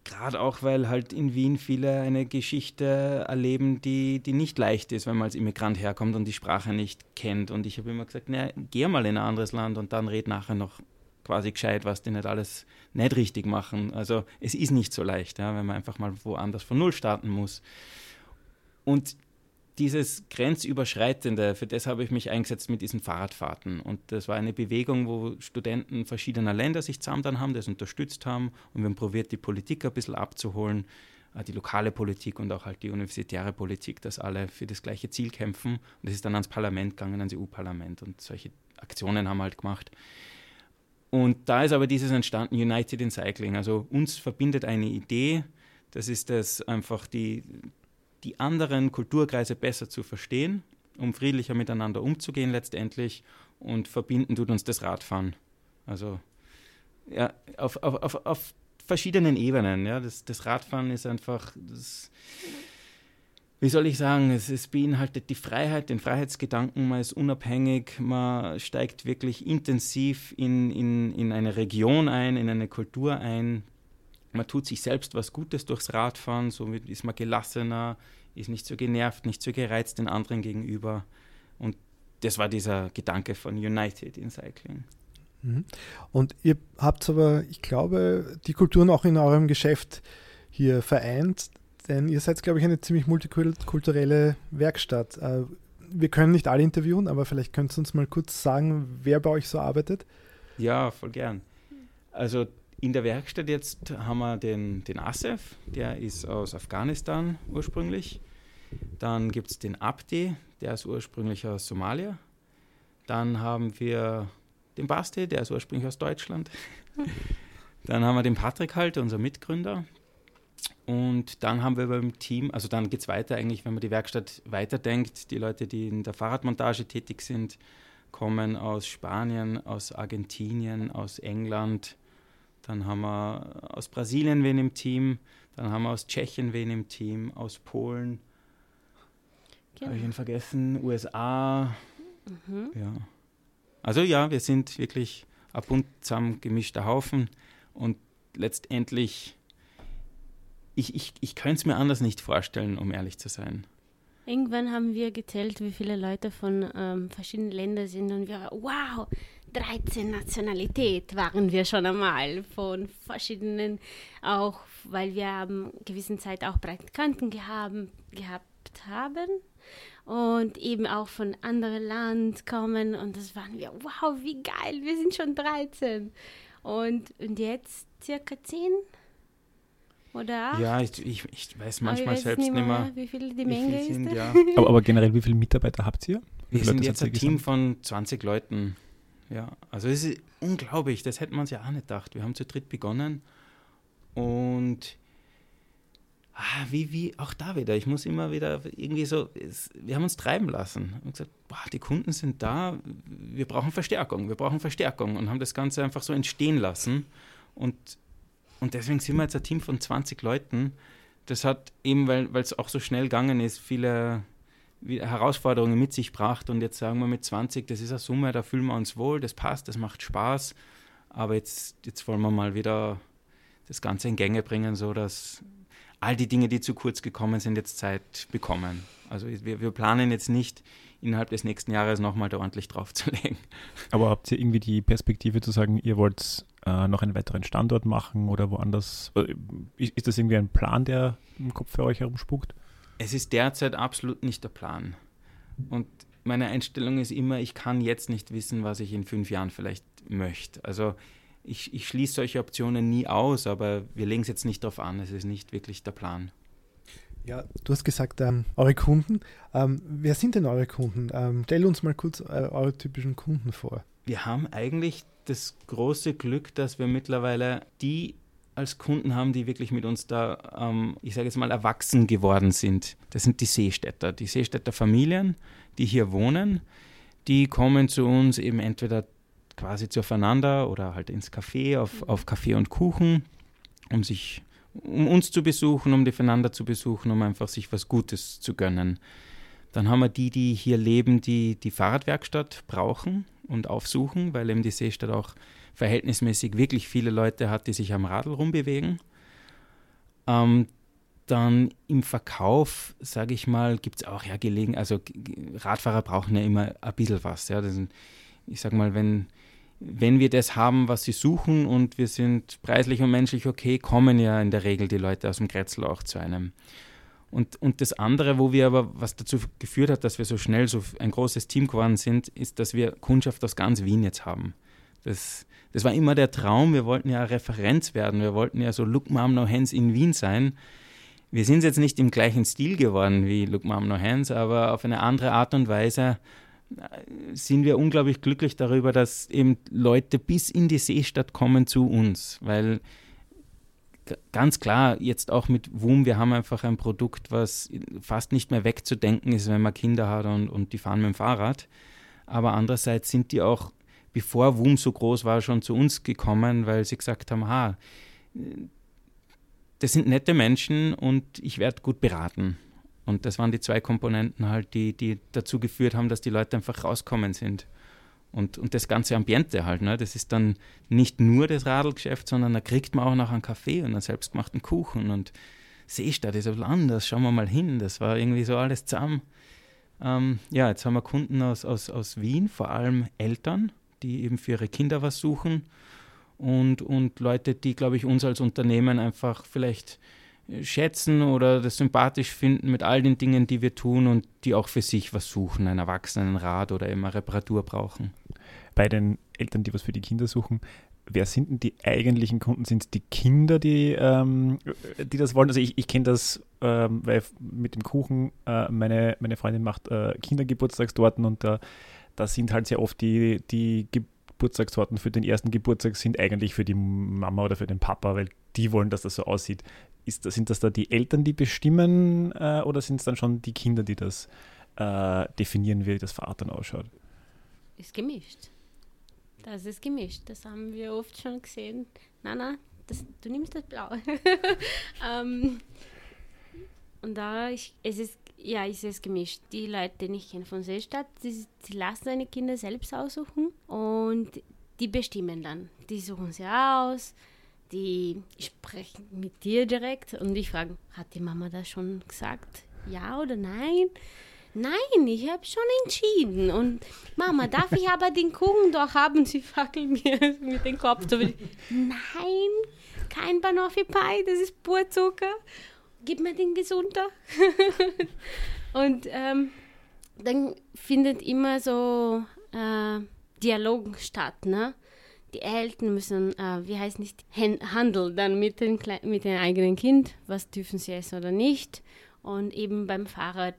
Gerade auch, weil halt in Wien viele eine Geschichte erleben, die, die nicht leicht ist, wenn man als Immigrant herkommt und die Sprache nicht kennt. Und ich habe immer gesagt, na, geh mal in ein anderes Land und dann red nachher noch quasi gescheit, was die nicht alles nicht richtig machen. Also es ist nicht so leicht, ja, wenn man einfach mal woanders von Null starten muss. Und dieses Grenzüberschreitende, für das habe ich mich eingesetzt mit diesen Fahrradfahrten. Und das war eine Bewegung, wo Studenten verschiedener Länder sich zusammen haben, das unterstützt haben. Und wir haben probiert, die Politik ein bisschen abzuholen, äh, die lokale Politik und auch halt die universitäre Politik, dass alle für das gleiche Ziel kämpfen. Und das ist dann ans Parlament gegangen, ans EU-Parlament. Und solche Aktionen haben wir halt gemacht. Und da ist aber dieses entstanden, United in Cycling. Also uns verbindet eine Idee, das ist das einfach die, die anderen Kulturkreise besser zu verstehen, um friedlicher miteinander umzugehen letztendlich und verbinden tut uns das Radfahren. Also ja, auf, auf, auf, auf verschiedenen Ebenen. Ja. Das, das Radfahren ist einfach, das, wie soll ich sagen, es, es beinhaltet die Freiheit, den Freiheitsgedanken, man ist unabhängig, man steigt wirklich intensiv in, in, in eine Region ein, in eine Kultur ein, man tut sich selbst was Gutes durchs Radfahren, somit ist man gelassener, ist nicht so genervt, nicht so gereizt den anderen gegenüber. Und das war dieser Gedanke von United in Cycling. Mhm. Und ihr habt aber, ich glaube, die Kulturen auch in eurem Geschäft hier vereint, denn ihr seid, glaube ich, eine ziemlich multikulturelle Werkstatt. Äh, wir können nicht alle interviewen, aber vielleicht könnt ihr uns mal kurz sagen, wer bei euch so arbeitet. Ja, voll gern. Also in der Werkstatt jetzt haben wir den, den Asef, der ist aus Afghanistan ursprünglich. Dann gibt es den Abdi, der ist ursprünglich aus Somalia. Dann haben wir den Basti, der ist ursprünglich aus Deutschland. Dann haben wir den Patrick halt, unser Mitgründer. Und dann haben wir beim Team, also dann geht es weiter eigentlich, wenn man die Werkstatt weiterdenkt. Die Leute, die in der Fahrradmontage tätig sind, kommen aus Spanien, aus Argentinien, aus England, dann haben wir aus Brasilien wen im Team, dann haben wir aus Tschechien wen im Team, aus Polen. Genau. Habe ich ihn vergessen? USA. Mhm. Ja. Also ja, wir sind wirklich ab und zusammen gemischter Haufen und letztendlich, ich, ich, ich könnte es mir anders nicht vorstellen, um ehrlich zu sein. Irgendwann haben wir gezählt, wie viele Leute von ähm, verschiedenen Ländern sind und wir, wow, 13 Nationalität waren wir schon einmal von verschiedenen, auch weil wir haben gewissen Zeit auch Praktikanten gehabt, gehabt haben und eben auch von anderen Land kommen und das waren wir, wow, wie geil, wir sind schon 13 und, und jetzt circa 10 oder? Ja, ich, ich, ich weiß manchmal selbst nicht mehr, mehr, wie viel die Menge ist. Sind, ja. aber, aber, generell, wie viele Mitarbeiter habt ihr? Wir sind jetzt ein Team von 20 Leuten. Ja, also es ist unglaublich, das hätte man sich ja auch nicht gedacht. Wir haben zu dritt begonnen und ah, wie, wie, auch da wieder, ich muss immer wieder irgendwie so, es, wir haben uns treiben lassen. Haben gesagt, boah, die Kunden sind da, wir brauchen Verstärkung, wir brauchen Verstärkung und haben das Ganze einfach so entstehen lassen. Und und deswegen sind wir jetzt ein Team von 20 Leuten. Das hat eben, weil es auch so schnell gegangen ist, viele Herausforderungen mit sich gebracht. Und jetzt sagen wir mit 20, das ist eine Summe, da fühlen wir uns wohl, das passt, das macht Spaß. Aber jetzt, jetzt wollen wir mal wieder das Ganze in Gänge bringen, sodass all die Dinge, die zu kurz gekommen sind, jetzt Zeit bekommen. Also wir, wir planen jetzt nicht innerhalb des nächsten Jahres nochmal da ordentlich draufzulegen. Aber habt ihr irgendwie die Perspektive zu sagen, ihr wollt äh, noch einen weiteren Standort machen oder woanders? Ist das irgendwie ein Plan, der im Kopf für euch herumspukt? Es ist derzeit absolut nicht der Plan. Und meine Einstellung ist immer, ich kann jetzt nicht wissen, was ich in fünf Jahren vielleicht möchte. Also ich, ich schließe solche Optionen nie aus, aber wir legen es jetzt nicht darauf an. Es ist nicht wirklich der Plan. Ja, du hast gesagt, ähm, eure Kunden. Ähm, wer sind denn eure Kunden? Ähm, stell uns mal kurz äh, eure typischen Kunden vor. Wir haben eigentlich das große Glück, dass wir mittlerweile die als Kunden haben, die wirklich mit uns da, ähm, ich sage jetzt mal, erwachsen geworden sind. Das sind die Seestädter, die Seestädter Familien, die hier wohnen. Die kommen zu uns eben entweder quasi zueinander oder halt ins Café auf, auf Kaffee und Kuchen, um sich um uns zu besuchen, um die Fernanda zu besuchen, um einfach sich was Gutes zu gönnen. Dann haben wir die, die hier leben, die die Fahrradwerkstatt brauchen und aufsuchen, weil eben die Seestadt auch verhältnismäßig wirklich viele Leute hat, die sich am Radl rumbewegen. Ähm, dann im Verkauf, sage ich mal, gibt es auch ja gelegen, also Radfahrer brauchen ja immer ein bisschen was. Ja. Sind, ich sage mal, wenn wenn wir das haben, was sie suchen und wir sind preislich und menschlich okay, kommen ja in der Regel die Leute aus dem Kretzel auch zu einem. Und, und das andere, wo wir aber, was dazu geführt hat, dass wir so schnell so ein großes Team geworden sind, ist, dass wir Kundschaft aus ganz Wien jetzt haben. Das, das war immer der Traum. Wir wollten ja Referenz werden. Wir wollten ja so Look Mom No Hands in Wien sein. Wir sind jetzt nicht im gleichen Stil geworden wie Look Mom No Hands, aber auf eine andere Art und Weise sind wir unglaublich glücklich darüber, dass eben Leute bis in die Seestadt kommen zu uns, weil ganz klar, jetzt auch mit WUM, wir haben einfach ein Produkt, was fast nicht mehr wegzudenken ist, wenn man Kinder hat und, und die fahren mit dem Fahrrad. Aber andererseits sind die auch, bevor WUM so groß war, schon zu uns gekommen, weil sie gesagt haben, ha, das sind nette Menschen und ich werde gut beraten. Und das waren die zwei Komponenten halt, die, die dazu geführt haben, dass die Leute einfach rauskommen sind. Und, und das ganze Ambiente halt, ne? das ist dann nicht nur das Radlgeschäft, sondern da kriegt man auch noch einen Kaffee und einen selbstgemachten Kuchen und Seestadt ist ein bisschen anders, schauen wir mal hin, das war irgendwie so alles zusammen. Ähm, ja, jetzt haben wir Kunden aus, aus, aus Wien, vor allem Eltern, die eben für ihre Kinder was suchen und, und Leute, die, glaube ich, uns als Unternehmen einfach vielleicht schätzen oder das sympathisch finden mit all den Dingen, die wir tun und die auch für sich was suchen, einen Erwachsenenrat oder immer Reparatur brauchen. Bei den Eltern, die was für die Kinder suchen, wer sind denn die eigentlichen Kunden? Sind es die Kinder, die, ähm, die das wollen? Also ich, ich kenne das, ähm, weil mit dem Kuchen, äh, meine, meine Freundin macht äh, Kindergeburtstagstorten und da, da sind halt sehr oft die, die Geburtstagstorten für den ersten Geburtstag sind eigentlich für die Mama oder für den Papa, weil die wollen, dass das so aussieht ist, sind das da die Eltern, die bestimmen äh, oder sind es dann schon die Kinder, die das äh, definieren, wie das Vater ausschaut? Ist gemischt. Das ist gemischt. Das haben wir oft schon gesehen. Nein, nein, das, du nimmst das Blau. ähm, und da ich, es ist ja, ist es gemischt. Die Leute, die ich kenne von Seestadt, die, die lassen seine Kinder selbst aussuchen und die bestimmen dann. Die suchen sie aus die sprechen mit dir direkt und ich frage, hat die Mama das schon gesagt? Ja oder nein? Nein, ich habe schon entschieden. Und Mama, darf ich aber den Kuchen doch haben? Sie fackeln mir mit dem Kopf. Nein, kein Banoffee Pie, das ist pur Zucker. Gib mir den gesunder. und ähm, dann findet immer so äh, Dialog statt, ne? die Eltern müssen, äh, wie heißt nicht, handeln dann mit, den mit dem eigenen Kind, was dürfen sie essen oder nicht. Und eben beim Fahrrad.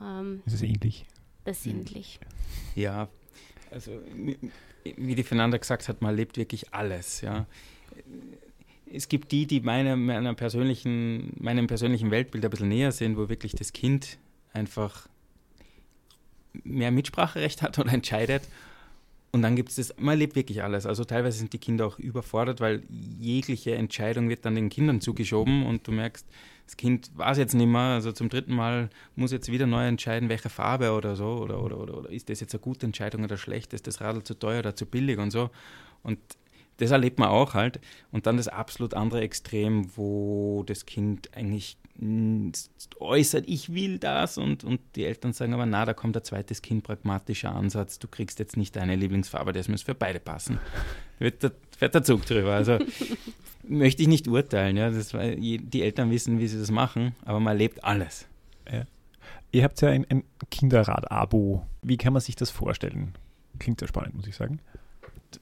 Ähm, das ist ähnlich. Das ist ähnlich. Ja, also wie die Fernanda gesagt hat, man lebt wirklich alles. Ja. Es gibt die, die meine, meiner persönlichen, meinem persönlichen Weltbild ein bisschen näher sind, wo wirklich das Kind einfach mehr Mitspracherecht hat oder entscheidet und dann gibt es das, man erlebt wirklich alles. Also teilweise sind die Kinder auch überfordert, weil jegliche Entscheidung wird dann den Kindern zugeschoben und du merkst, das Kind weiß jetzt nicht mehr, also zum dritten Mal muss jetzt wieder neu entscheiden, welche Farbe oder so, oder, oder, oder, oder ist das jetzt eine gute Entscheidung oder schlecht, ist das Radl zu teuer oder zu billig und so. Und das erlebt man auch halt. Und dann das absolut andere Extrem, wo das Kind eigentlich äußert, ich will das und, und die Eltern sagen aber, na, da kommt ein zweites Kind, pragmatischer Ansatz, du kriegst jetzt nicht deine Lieblingsfarbe, das muss für beide passen. Wird der, fährt der Zug drüber. Also möchte ich nicht urteilen, ja, das, die Eltern wissen, wie sie das machen, aber man erlebt alles. Ja. Ihr habt ja ein, ein Kinderrad-Abo. Wie kann man sich das vorstellen? Klingt sehr spannend, muss ich sagen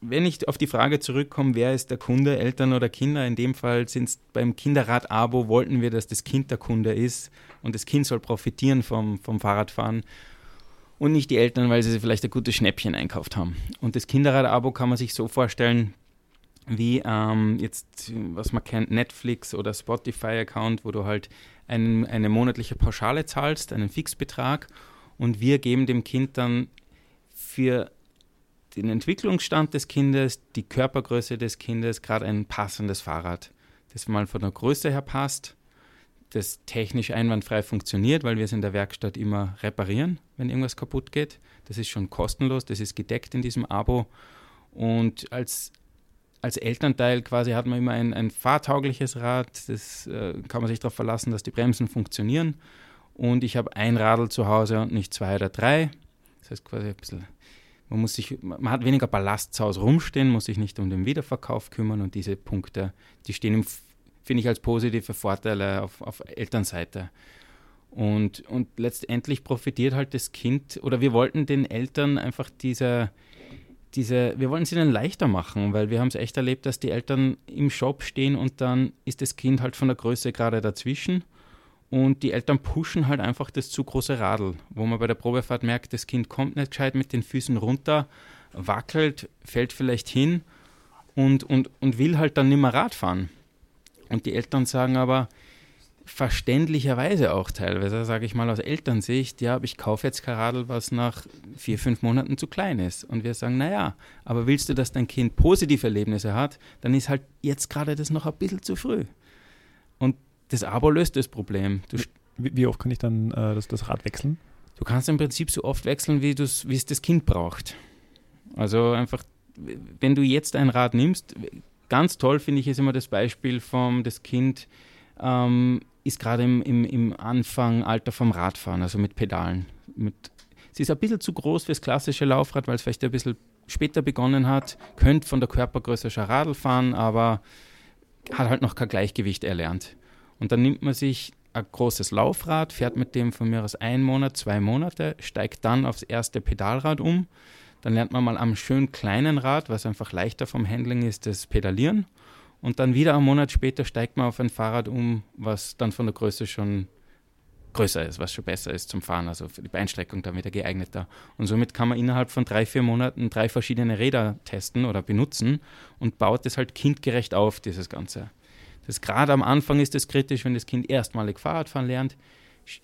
wenn ich auf die Frage zurückkomme, wer ist der Kunde, Eltern oder Kinder, in dem Fall sind es beim Kinderrad-Abo, wollten wir, dass das Kind der Kunde ist und das Kind soll profitieren vom, vom Fahrradfahren und nicht die Eltern, weil sie vielleicht ein gutes Schnäppchen einkauft haben. Und das Kinderrad-Abo kann man sich so vorstellen, wie ähm, jetzt, was man kennt, Netflix oder Spotify-Account, wo du halt einen, eine monatliche Pauschale zahlst, einen Fixbetrag und wir geben dem Kind dann für den Entwicklungsstand des Kindes, die Körpergröße des Kindes, gerade ein passendes Fahrrad, das mal von der Größe her passt, das technisch einwandfrei funktioniert, weil wir es in der Werkstatt immer reparieren, wenn irgendwas kaputt geht. Das ist schon kostenlos, das ist gedeckt in diesem Abo. Und als, als Elternteil quasi hat man immer ein, ein fahrtaugliches Rad, das äh, kann man sich darauf verlassen, dass die Bremsen funktionieren. Und ich habe ein Radl zu Hause und nicht zwei oder drei. Das heißt quasi ein bisschen man, muss sich, man hat weniger Ballast zu Hause rumstehen, muss sich nicht um den Wiederverkauf kümmern und diese Punkte, die stehen, finde ich, als positive Vorteile auf, auf Elternseite. Und, und letztendlich profitiert halt das Kind, oder wir wollten den Eltern einfach diese, diese, wir wollen es ihnen leichter machen, weil wir haben es echt erlebt, dass die Eltern im Shop stehen und dann ist das Kind halt von der Größe gerade dazwischen und die Eltern pushen halt einfach das zu große Radl, wo man bei der Probefahrt merkt, das Kind kommt nicht gescheit mit den Füßen runter, wackelt, fällt vielleicht hin und, und, und will halt dann nicht mehr Rad fahren. Und die Eltern sagen aber, verständlicherweise auch teilweise, sage ich mal aus Elternsicht, ja, aber ich kaufe jetzt kein Radl, was nach vier, fünf Monaten zu klein ist. Und wir sagen, naja, aber willst du, dass dein Kind positive Erlebnisse hat, dann ist halt jetzt gerade das noch ein bisschen zu früh. Das Abo löst das Problem. Wie, wie, oft kann ich dann äh, das, das Rad wechseln? Du kannst im Prinzip so oft wechseln, wie, es das Kind braucht. Also einfach, wenn du jetzt ein Rad nimmst, ganz toll finde ich ist immer das Beispiel vom, das Kind ähm, ist gerade im, im, im Anfangalter vom Radfahren, also mit Pedalen. Mit, sie ist ein bisschen zu groß fürs klassische Laufrad, weil es vielleicht ein bisschen später begonnen hat, könnte von der Körpergröße schon Radl fahren, aber hat halt noch kein Gleichgewicht erlernt. Und dann nimmt man sich ein großes Laufrad, fährt mit dem von mir aus ein Monat, zwei Monate, steigt dann aufs erste Pedalrad um. Dann lernt man mal am schön kleinen Rad, was einfach leichter vom Handling ist, das Pedalieren. Und dann wieder einen Monat später steigt man auf ein Fahrrad um, was dann von der Größe schon größer ist, was schon besser ist zum Fahren, also für die Beinstreckung dann wieder geeigneter. Und somit kann man innerhalb von drei, vier Monaten drei verschiedene Räder testen oder benutzen und baut es halt kindgerecht auf, dieses Ganze. Das gerade am Anfang ist es kritisch, wenn das Kind erstmalig Fahrradfahren lernt.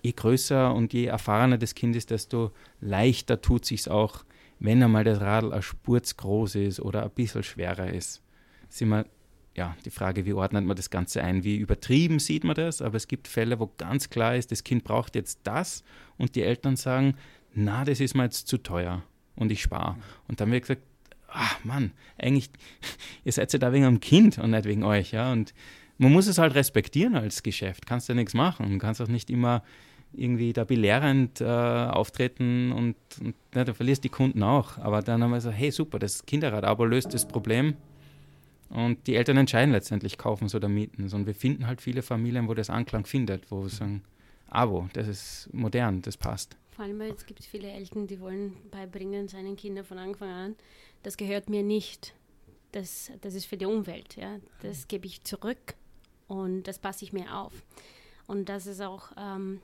Je größer und je erfahrener das Kind ist, desto leichter tut sich auch, wenn einmal das Radl ein Spurz groß ist oder ein bisschen schwerer ist. Ist immer ja, die Frage, wie ordnet man das Ganze ein? Wie übertrieben sieht man das? Aber es gibt Fälle, wo ganz klar ist, das Kind braucht jetzt das und die Eltern sagen, na, das ist mir jetzt zu teuer und ich spare. Und dann wird gesagt, ach Mann, eigentlich, ihr seid ja da wegen einem Kind und nicht wegen euch, ja. Und man muss es halt respektieren als Geschäft. Kannst ja nichts machen. Du kannst auch nicht immer irgendwie da belehrend äh, auftreten und, und ja, du verlierst die Kunden auch. Aber dann haben wir gesagt, hey super, das Kinderrad-Abo löst das Problem. Und die Eltern entscheiden letztendlich, kaufen es oder mieten es. Und wir finden halt viele Familien, wo das Anklang findet, wo wir sagen, Abo, das ist modern, das passt. Vor allem, es gibt viele Eltern, die wollen beibringen seinen Kindern von Anfang an, das gehört mir nicht. Das, das ist für die Umwelt. Ja? Das gebe ich zurück und das passe ich mir auf. Und das ist auch ähm,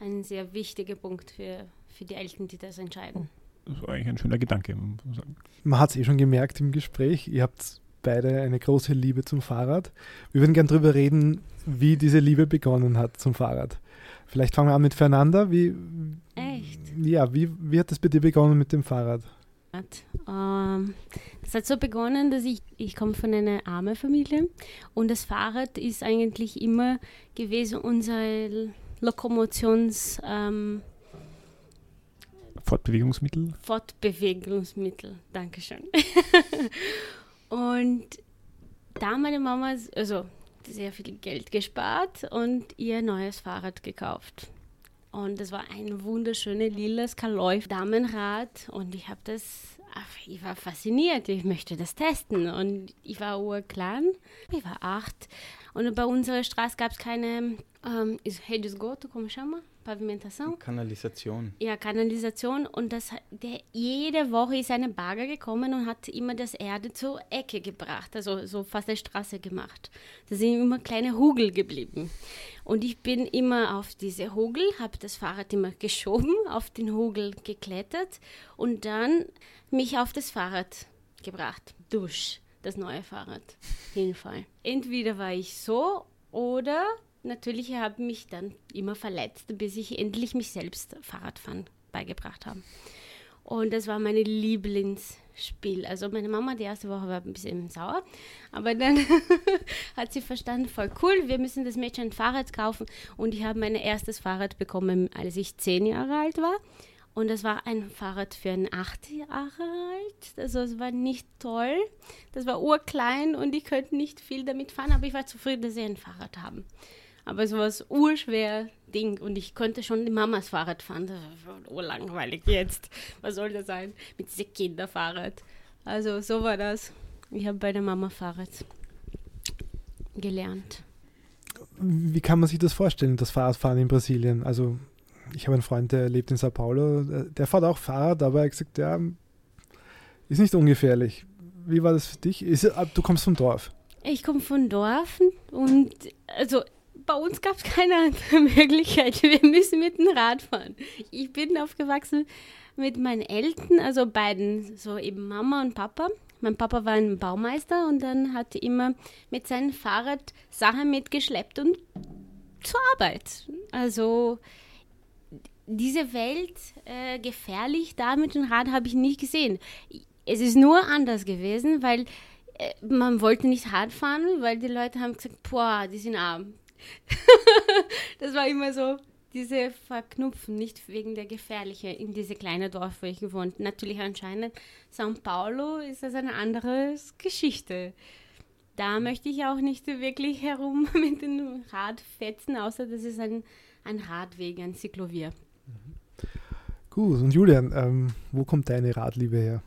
ein sehr wichtiger Punkt für, für die Eltern, die das entscheiden. Das ist eigentlich ein schöner Gedanke. Man hat es eh schon gemerkt im Gespräch, ihr habt beide eine große Liebe zum Fahrrad. Wir würden gerne darüber reden, wie diese Liebe begonnen hat zum Fahrrad. Vielleicht fangen wir an mit Fernanda. Wie, Echt? Ja, wie, wie hat das bei dir begonnen mit dem Fahrrad? Ähm, das hat so begonnen, dass ich, ich komme von einer armen Familie und das Fahrrad ist eigentlich immer gewesen unser Lokomotions... Ähm, Fortbewegungsmittel? Fortbewegungsmittel, Dankeschön. und da meine Mama, also sehr viel Geld gespart und ihr neues Fahrrad gekauft. Und das war ein wunderschönes lilas Kaloif Damenrad. Und ich habe das, ich war fasziniert, ich möchte das testen. Und ich war urklein, ich war acht. Und bei unserer Straße gab es keine, ähm, rede esgoto, como chama? Pavimentação? Kanalisation. Ja, Kanalisation. Und das, der, jede Woche ist eine Bagger gekommen und hat immer das Erde zur Ecke gebracht, also so fast eine Straße gemacht. Da sind immer kleine Hügel geblieben. Und ich bin immer auf diese Hügel, habe das Fahrrad immer geschoben, auf den Hügel geklettert und dann mich auf das Fahrrad gebracht. Durch das neue Fahrrad. Hinfall. Entweder war ich so oder natürlich habe mich dann immer verletzt, bis ich endlich mich selbst Fahrradfahren beigebracht habe. Und das war mein Lieblingsspiel. Also meine Mama die erste Woche war ein bisschen sauer, aber dann hat sie verstanden, voll cool, wir müssen das Mädchen ein Fahrrad kaufen. Und ich habe mein erstes Fahrrad bekommen, als ich zehn Jahre alt war. Und das war ein Fahrrad für einen acht Jahre alt. Also es war nicht toll. Das war urklein und ich könnte nicht viel damit fahren, aber ich war zufrieden, dass sie ein Fahrrad haben. Aber es war ein urschwer Ding und ich konnte schon die Mamas Fahrrad fahren. Das war urlangweilig jetzt. Was soll das sein? Mit diesem Kinderfahrrad. Also so war das. Ich habe bei der Mama Fahrrad gelernt. Wie kann man sich das vorstellen, das Fahrradfahren in Brasilien? Also ich habe einen Freund, der lebt in Sao Paulo, der fährt auch Fahrrad, aber er hat gesagt, ja, ist nicht ungefährlich. Wie war das für dich? Ist, du kommst vom Dorf. Ich komme von Dorf und also bei uns gab es keine andere Möglichkeit. Wir müssen mit dem Rad fahren. Ich bin aufgewachsen mit meinen Eltern, also beiden, so eben Mama und Papa. Mein Papa war ein Baumeister und dann hat er immer mit seinem Fahrrad Sachen mitgeschleppt und zur Arbeit. Also diese Welt äh, gefährlich da mit dem Rad habe ich nicht gesehen. Es ist nur anders gewesen, weil äh, man wollte nicht Rad fahren, weil die Leute haben gesagt, boah, die sind arm das war immer so, diese Verknüpfen, nicht wegen der Gefährliche in diese kleine Dorf, wo ich gewohnt. Natürlich anscheinend, São Paulo ist das eine andere Geschichte. Da möchte ich auch nicht wirklich herum mit dem Rad fetzen, außer das ist ein, ein Radweg, ein Zyklovier. Gut, und Julian, ähm, wo kommt deine Radliebe her?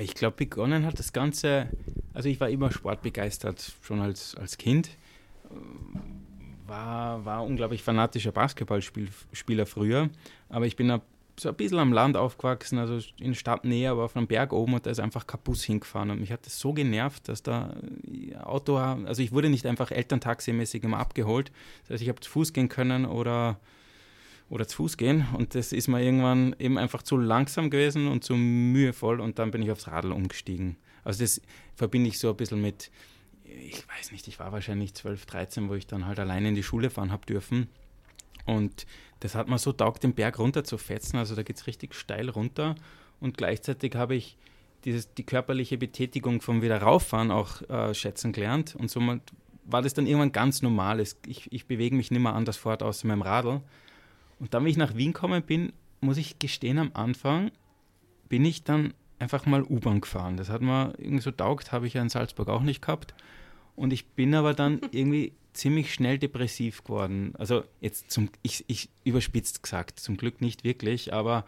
Ich glaube, begonnen hat das Ganze, also ich war immer sportbegeistert, schon als, als Kind war, war unglaublich fanatischer Basketballspieler früher, aber ich bin so ein bisschen am Land aufgewachsen, also in Stadtnähe, aber auf einem Berg oben und da ist einfach Bus hingefahren. Und mich hat das so genervt, dass da Auto, also ich wurde nicht einfach Elterntaximäßig immer abgeholt, das heißt, ich habe zu Fuß gehen können oder oder zu Fuß gehen. Und das ist mir irgendwann eben einfach zu langsam gewesen und zu mühevoll. Und dann bin ich aufs Radl umgestiegen. Also das verbinde ich so ein bisschen mit, ich weiß nicht, ich war wahrscheinlich 12, 13, wo ich dann halt alleine in die Schule fahren habe dürfen. Und das hat mir so taugt, den Berg runter zu fetzen. Also da geht es richtig steil runter. Und gleichzeitig habe ich dieses, die körperliche Betätigung vom Wiederauffahren auch äh, schätzen gelernt. Und somit war das dann irgendwann ganz normal. Ich, ich bewege mich nicht mehr anders fort außer meinem Radl. Und dann, wenn ich nach Wien gekommen bin, muss ich gestehen, am Anfang bin ich dann einfach mal U-Bahn gefahren. Das hat mir irgendwie so taugt, habe ich ja in Salzburg auch nicht gehabt. Und ich bin aber dann irgendwie ziemlich schnell depressiv geworden. Also jetzt zum, ich, ich überspitzt gesagt, zum Glück nicht wirklich, aber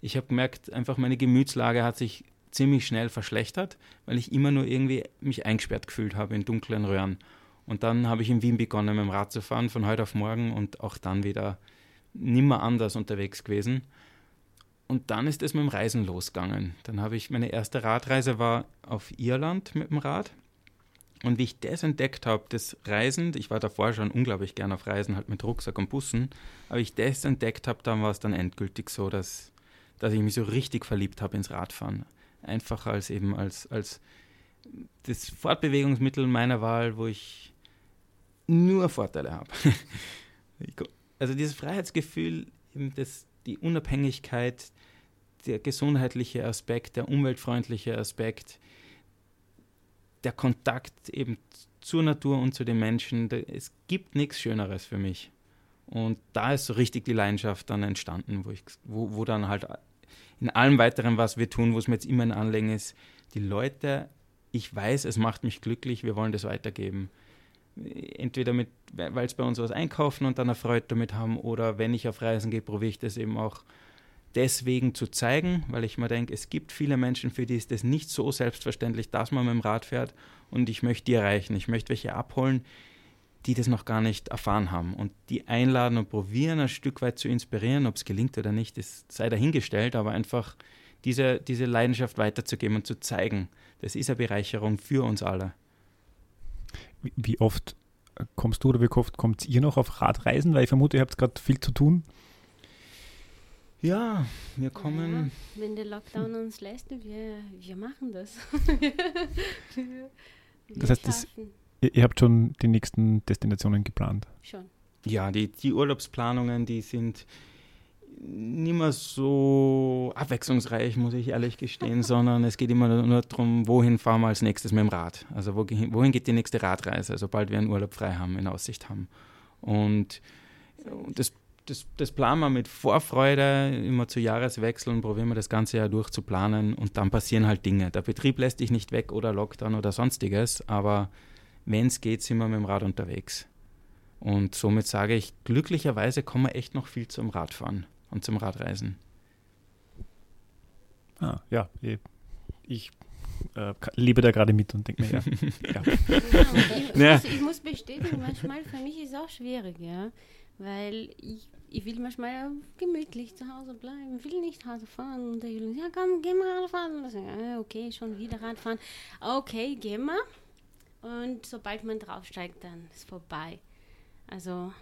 ich habe gemerkt, einfach meine Gemütslage hat sich ziemlich schnell verschlechtert, weil ich immer nur irgendwie mich eingesperrt gefühlt habe in dunklen Röhren. Und dann habe ich in Wien begonnen, mit dem Rad zu fahren, von heute auf morgen und auch dann wieder nimmer anders unterwegs gewesen. Und dann ist es mit dem Reisen losgegangen. Dann habe ich, meine erste Radreise war auf Irland mit dem Rad. Und wie ich das entdeckt habe, das Reisen, ich war davor schon unglaublich gern auf Reisen, halt mit Rucksack und Bussen, aber ich das entdeckt habe, dann war es dann endgültig so, dass, dass ich mich so richtig verliebt habe ins Radfahren. Einfach als eben als, als das Fortbewegungsmittel meiner Wahl, wo ich nur Vorteile habe. also dieses Freiheitsgefühl, das, die Unabhängigkeit, der gesundheitliche Aspekt, der umweltfreundliche Aspekt, der Kontakt eben zur Natur und zu den Menschen, es gibt nichts Schöneres für mich. Und da ist so richtig die Leidenschaft dann entstanden, wo, ich, wo, wo dann halt in allem weiteren, was wir tun, wo es mir jetzt immer ein Anliegen ist, die Leute, ich weiß, es macht mich glücklich, wir wollen das weitergeben. Entweder mit, weil es bei uns was einkaufen und dann eine Freude damit haben, oder wenn ich auf Reisen gehe, probiere ich das eben auch deswegen zu zeigen, weil ich mir denke, es gibt viele Menschen, für die ist das nicht so selbstverständlich, dass man mit dem Rad fährt und ich möchte die erreichen. Ich möchte welche abholen, die das noch gar nicht erfahren haben und die einladen und probieren, ein Stück weit zu inspirieren. Ob es gelingt oder nicht, das sei dahingestellt, aber einfach diese, diese Leidenschaft weiterzugeben und zu zeigen, das ist eine Bereicherung für uns alle. Wie oft kommst du oder wie oft kommt ihr noch auf Radreisen? Weil ich vermute, ihr habt gerade viel zu tun. Ja, wir kommen. Ja, wenn der Lockdown uns lässt, wir, wir machen das. wir das heißt, das, ihr, ihr, habt schon die nächsten Destinationen geplant? Schon. Ja, die, die Urlaubsplanungen, die sind nicht mehr so abwechslungsreich, muss ich ehrlich gestehen, sondern es geht immer nur darum, wohin fahren wir als nächstes mit dem Rad. Also wohin, wohin geht die nächste Radreise, sobald wir einen Urlaub frei haben, in Aussicht haben. Und, und das das, das planen wir mit Vorfreude, immer zu Jahreswechseln, probieren wir das ganze Jahr durch zu planen und dann passieren halt Dinge. Der Betrieb lässt dich nicht weg oder Lockdown oder sonstiges, aber wenn es geht, sind wir mit dem Rad unterwegs. Und somit sage ich, glücklicherweise kommen wir echt noch viel zum Radfahren und zum Radreisen. Ah, ja, ich äh, lebe da gerade mit und denke mir, ja. ja. ja ich, ich, muss bestätigen, manchmal für mich ist es auch schwierig, ja. Weil ich, ich will manchmal gemütlich zu Hause bleiben, will nicht Hause fahren. Und der Julian, ja komm, geh mal Radfahren. Und ich sage, okay, schon wieder Radfahren. Okay, geh mal. Und sobald man draufsteigt, dann ist vorbei. Also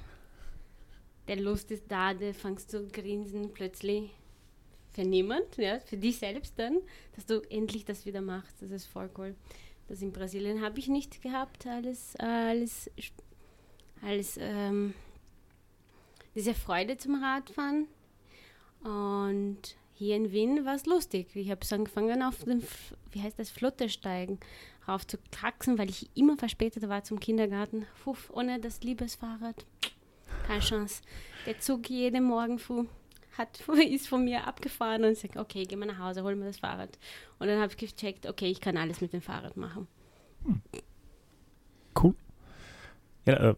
der Lust ist da, der fängst zu grinsen plötzlich für niemand, ja, für dich selbst dann, dass du endlich das wieder machst. Das ist voll cool. Das in Brasilien habe ich nicht gehabt, alles, äh, alles, alles ähm, diese Freude zum Radfahren. Und hier in Wien war es lustig. Ich habe es angefangen auf dem, wie heißt das, Fluttersteigen rauf zu kraxen, weil ich immer verspätet war zum Kindergarten. Puff, ohne das Liebesfahrrad. Keine Chance. Der Zug jeden Morgen fuhr, hat, ist von mir abgefahren und sagt, okay, geh mal nach Hause, hol mir das Fahrrad. Und dann habe ich gecheckt, okay, ich kann alles mit dem Fahrrad machen. Cool. Ja, äh,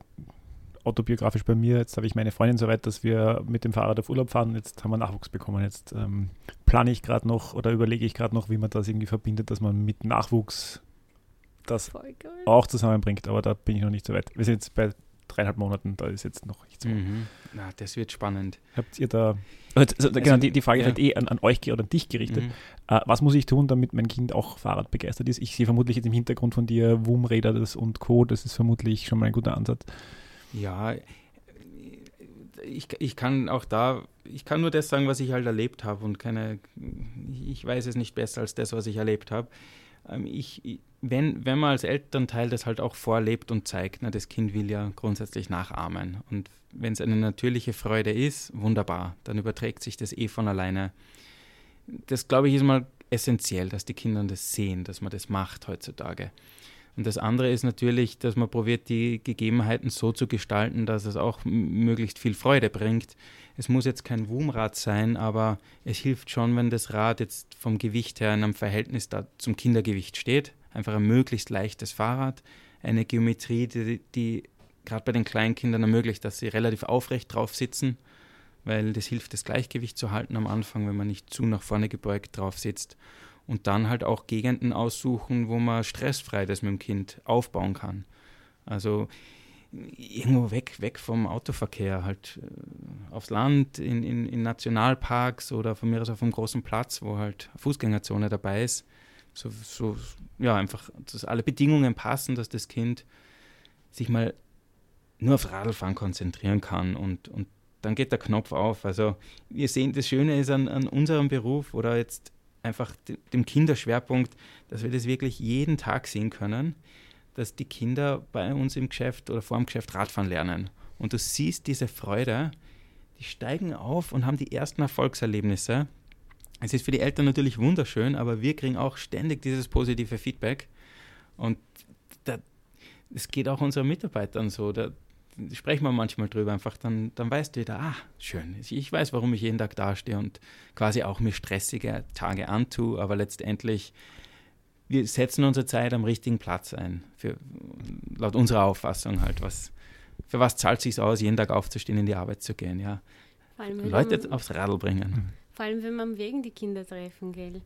autobiografisch bei mir. Jetzt habe ich meine Freundin so weit, dass wir mit dem Fahrrad auf Urlaub fahren. Jetzt haben wir Nachwuchs bekommen. Jetzt ähm, plane ich gerade noch oder überlege ich gerade noch, wie man das irgendwie verbindet, dass man mit Nachwuchs das auch zusammenbringt. Aber da bin ich noch nicht so weit. Wir sind jetzt bei dreieinhalb Monaten, da ist jetzt noch nicht so. Mhm. Na, das wird spannend. Habt ihr da, also, also, genau, die, die Frage ja. ist halt eh an, an euch oder an dich gerichtet. Mhm. Uh, was muss ich tun, damit mein Kind auch Fahrrad begeistert ist? Ich sehe vermutlich jetzt im Hintergrund von dir Wumräder und Co. Das ist vermutlich schon mal ein guter Ansatz. Ja, ich, ich kann auch da, ich kann nur das sagen, was ich halt erlebt habe und keine, ich weiß es nicht besser als das, was ich erlebt habe. Ähm, ich, wenn, wenn man als Elternteil das halt auch vorlebt und zeigt, na, das Kind will ja grundsätzlich nachahmen. Und wenn es eine natürliche Freude ist, wunderbar, dann überträgt sich das eh von alleine. Das, glaube ich, ist mal essentiell, dass die Kinder das sehen, dass man das macht heutzutage. Und das andere ist natürlich, dass man probiert, die Gegebenheiten so zu gestalten, dass es auch möglichst viel Freude bringt. Es muss jetzt kein Wumrad sein, aber es hilft schon, wenn das Rad jetzt vom Gewicht her in einem Verhältnis da zum Kindergewicht steht. Einfach ein möglichst leichtes Fahrrad, eine Geometrie, die, die gerade bei den Kleinkindern ermöglicht, dass sie relativ aufrecht drauf sitzen, weil das hilft, das Gleichgewicht zu halten am Anfang, wenn man nicht zu nach vorne gebeugt drauf sitzt und dann halt auch Gegenden aussuchen, wo man stressfrei das mit dem Kind aufbauen kann. Also irgendwo weg, weg vom Autoverkehr, halt äh, aufs Land, in, in, in, Nationalparks oder von mir aus auf einem großen Platz, wo halt Fußgängerzone dabei ist. So, so, ja, einfach, dass alle Bedingungen passen, dass das Kind sich mal nur auf Radlfahren konzentrieren kann und, und dann geht der Knopf auf. Also wir sehen, das Schöne ist an, an unserem Beruf oder jetzt einfach dem Kinderschwerpunkt, dass wir das wirklich jeden Tag sehen können, dass die Kinder bei uns im Geschäft oder vor dem Geschäft Radfahren lernen. Und du siehst diese Freude, die steigen auf und haben die ersten Erfolgserlebnisse. es ist für die Eltern natürlich wunderschön, aber wir kriegen auch ständig dieses positive Feedback. Und es geht auch unseren Mitarbeitern so. Da sprechen wir manchmal drüber einfach, dann, dann weißt du wieder, ah, schön, ich weiß, warum ich jeden Tag dastehe und quasi auch mir stressige Tage antue, aber letztendlich, wir setzen unsere Zeit am richtigen Platz ein, für, laut unserer Auffassung halt, was, für was zahlt es sich aus, jeden Tag aufzustehen, in die Arbeit zu gehen, ja. Leute man, aufs Radl bringen. Vor allem, wenn man wegen die Kinder treffen, gell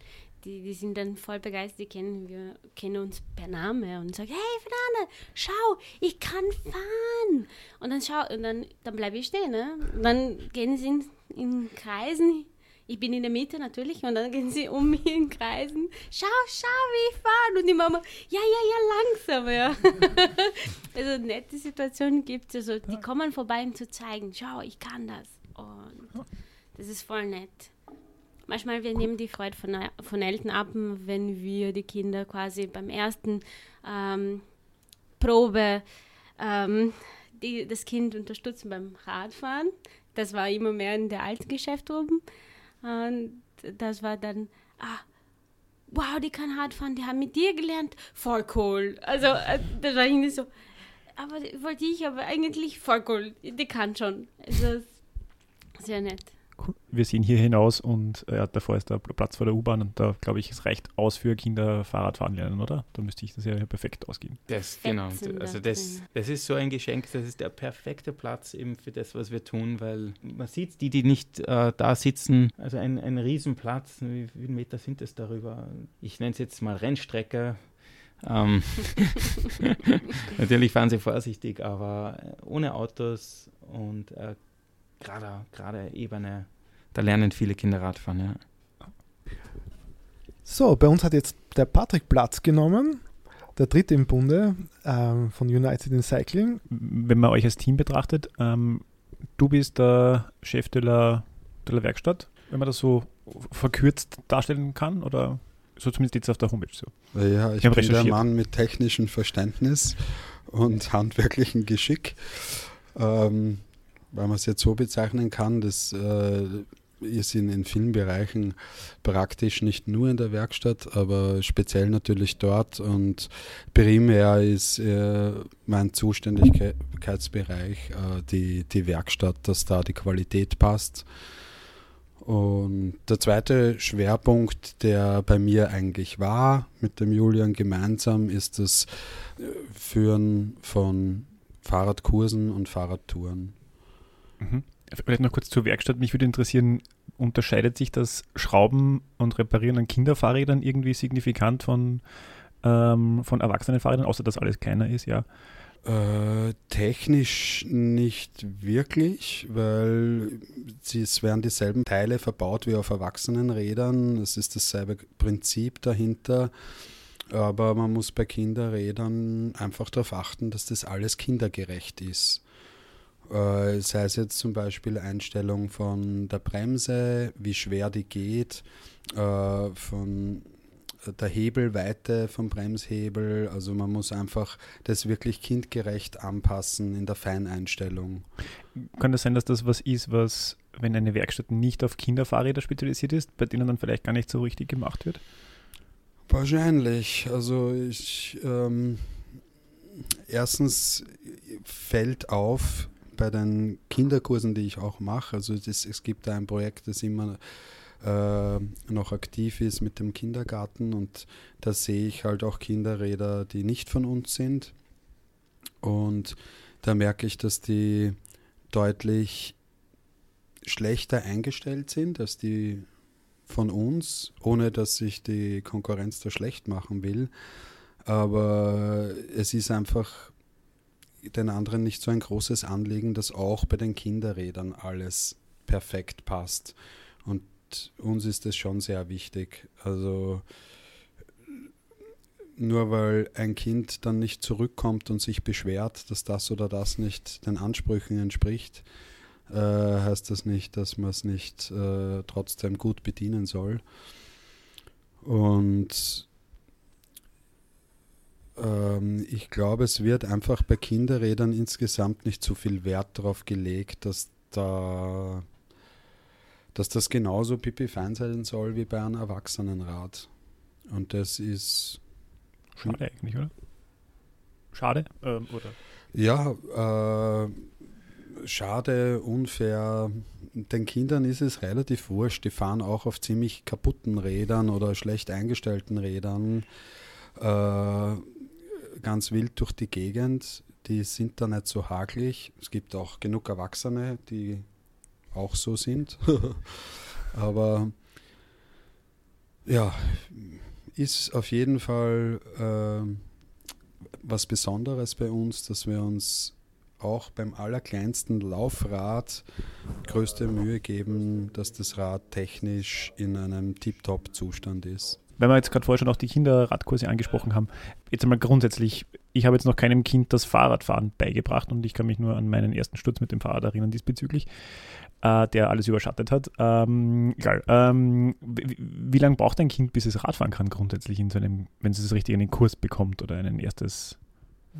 die, die sind dann voll begeistert, die kennen, wir kennen uns per Name und sagen, hey Fernanda, schau, ich kann fahren. Und dann schau, und dann, dann bleibe ich stehen, ne? Und dann gehen sie in, in Kreisen. Ich bin in der Mitte natürlich und dann gehen sie um mich in Kreisen. Schau, schau, wie ich fahre. Und die Mama, ja, ja, ja, langsam, ja. also nette Situationen gibt es. Also, die kommen vorbei, um zu zeigen, schau, ich kann das. Und das ist voll nett manchmal wir nehmen die Freude von, von Eltern ab, wenn wir die Kinder quasi beim ersten ähm, Probe ähm, die, das Kind unterstützen beim Radfahren. Das war immer mehr in der Altgeschäft oben. Und das war dann, ah, wow, die kann Radfahren, die haben mit dir gelernt, voll cool. Also äh, das war irgendwie so, aber wollte ich aber eigentlich voll cool, die kann schon. Also sehr nett wir sehen hier hinaus und äh, davor ist der Platz vor der U-Bahn und da glaube ich, es reicht aus für Kinder Fahrradfahren lernen, oder? Da müsste ich das ja perfekt ausgehen. Das, genau. Also das, das ist so ein Geschenk, das ist der perfekte Platz eben für das, was wir tun, weil man sieht, die, die nicht äh, da sitzen, also ein, ein Riesenplatz, wie viele Meter sind es darüber? Ich nenne es jetzt mal Rennstrecke, ähm, natürlich fahren sie vorsichtig, aber ohne Autos und äh, gerade, gerade Ebene, da lernen viele Kinder Radfahren, ja. So, bei uns hat jetzt der Patrick Platz genommen, der dritte im Bunde ähm, von United in Cycling. Wenn man euch als Team betrachtet, ähm, du bist der Chef der, der Werkstatt, wenn man das so verkürzt darstellen kann, oder so zumindest jetzt auf der Homepage so. Ja, ich, ich bin der Mann mit technischem Verständnis und handwerklichem Geschick. Ähm, weil man es jetzt so bezeichnen kann, dass äh, ist in, in vielen Bereichen praktisch nicht nur in der Werkstatt, aber speziell natürlich dort und primär ist äh, mein Zuständigkeitsbereich äh, die, die Werkstatt, dass da die Qualität passt. Und der zweite Schwerpunkt, der bei mir eigentlich war, mit dem Julian gemeinsam, ist das Führen von Fahrradkursen und Fahrradtouren. Mhm. Vielleicht noch kurz zur Werkstatt. Mich würde interessieren, unterscheidet sich das Schrauben und Reparieren an Kinderfahrrädern irgendwie signifikant von, ähm, von erwachsenen außer dass alles kleiner ist, ja? Äh, technisch nicht wirklich, weil es werden dieselben Teile verbaut wie auf erwachsenen Rädern. Es ist dasselbe Prinzip dahinter. Aber man muss bei Kinderrädern einfach darauf achten, dass das alles kindergerecht ist. Äh, sei es jetzt zum Beispiel Einstellung von der Bremse, wie schwer die geht, äh, von der Hebelweite vom Bremshebel. Also man muss einfach das wirklich kindgerecht anpassen in der Feineinstellung. Kann das sein, dass das was ist, was, wenn eine Werkstatt nicht auf Kinderfahrräder spezialisiert ist, bei denen dann vielleicht gar nicht so richtig gemacht wird? Wahrscheinlich. Also ich ähm, erstens fällt auf, bei den Kinderkursen, die ich auch mache, also das, es gibt ein Projekt, das immer äh, noch aktiv ist mit dem Kindergarten und da sehe ich halt auch Kinderräder, die nicht von uns sind. Und da merke ich, dass die deutlich schlechter eingestellt sind als die von uns, ohne dass ich die Konkurrenz da schlecht machen will. Aber es ist einfach den anderen nicht so ein großes Anliegen, dass auch bei den Kinderrädern alles perfekt passt. Und uns ist es schon sehr wichtig. Also nur weil ein Kind dann nicht zurückkommt und sich beschwert, dass das oder das nicht den Ansprüchen entspricht, äh, heißt das nicht, dass man es nicht äh, trotzdem gut bedienen soll. Und ähm, ich glaube, es wird einfach bei Kinderrädern insgesamt nicht so viel Wert darauf gelegt, dass da dass das genauso pipi fein sein soll wie bei einem Erwachsenenrad. Und das ist. Schade eigentlich, oder? Schade? Ähm, oder? Ja, äh, schade, unfair. Den Kindern ist es relativ wurscht. Die fahren auch auf ziemlich kaputten Rädern oder schlecht eingestellten Rädern äh, ganz wild durch die Gegend. Die sind da nicht so hakelig. Es gibt auch genug Erwachsene, die auch so sind. Aber ja, ist auf jeden Fall äh, was Besonderes bei uns, dass wir uns auch beim allerkleinsten Laufrad größte Mühe geben, dass das Rad technisch in einem Tip-Top-Zustand ist. Wenn wir jetzt gerade vorher schon auch die Kinderradkurse angesprochen haben, jetzt einmal grundsätzlich, ich habe jetzt noch keinem Kind das Fahrradfahren beigebracht und ich kann mich nur an meinen ersten Sturz mit dem Fahrrad erinnern diesbezüglich, äh, der alles überschattet hat. Ähm, egal. Ähm, wie, wie lange braucht ein Kind, bis es Radfahren kann grundsätzlich in so einem, wenn es richtig einen Kurs bekommt oder ein erstes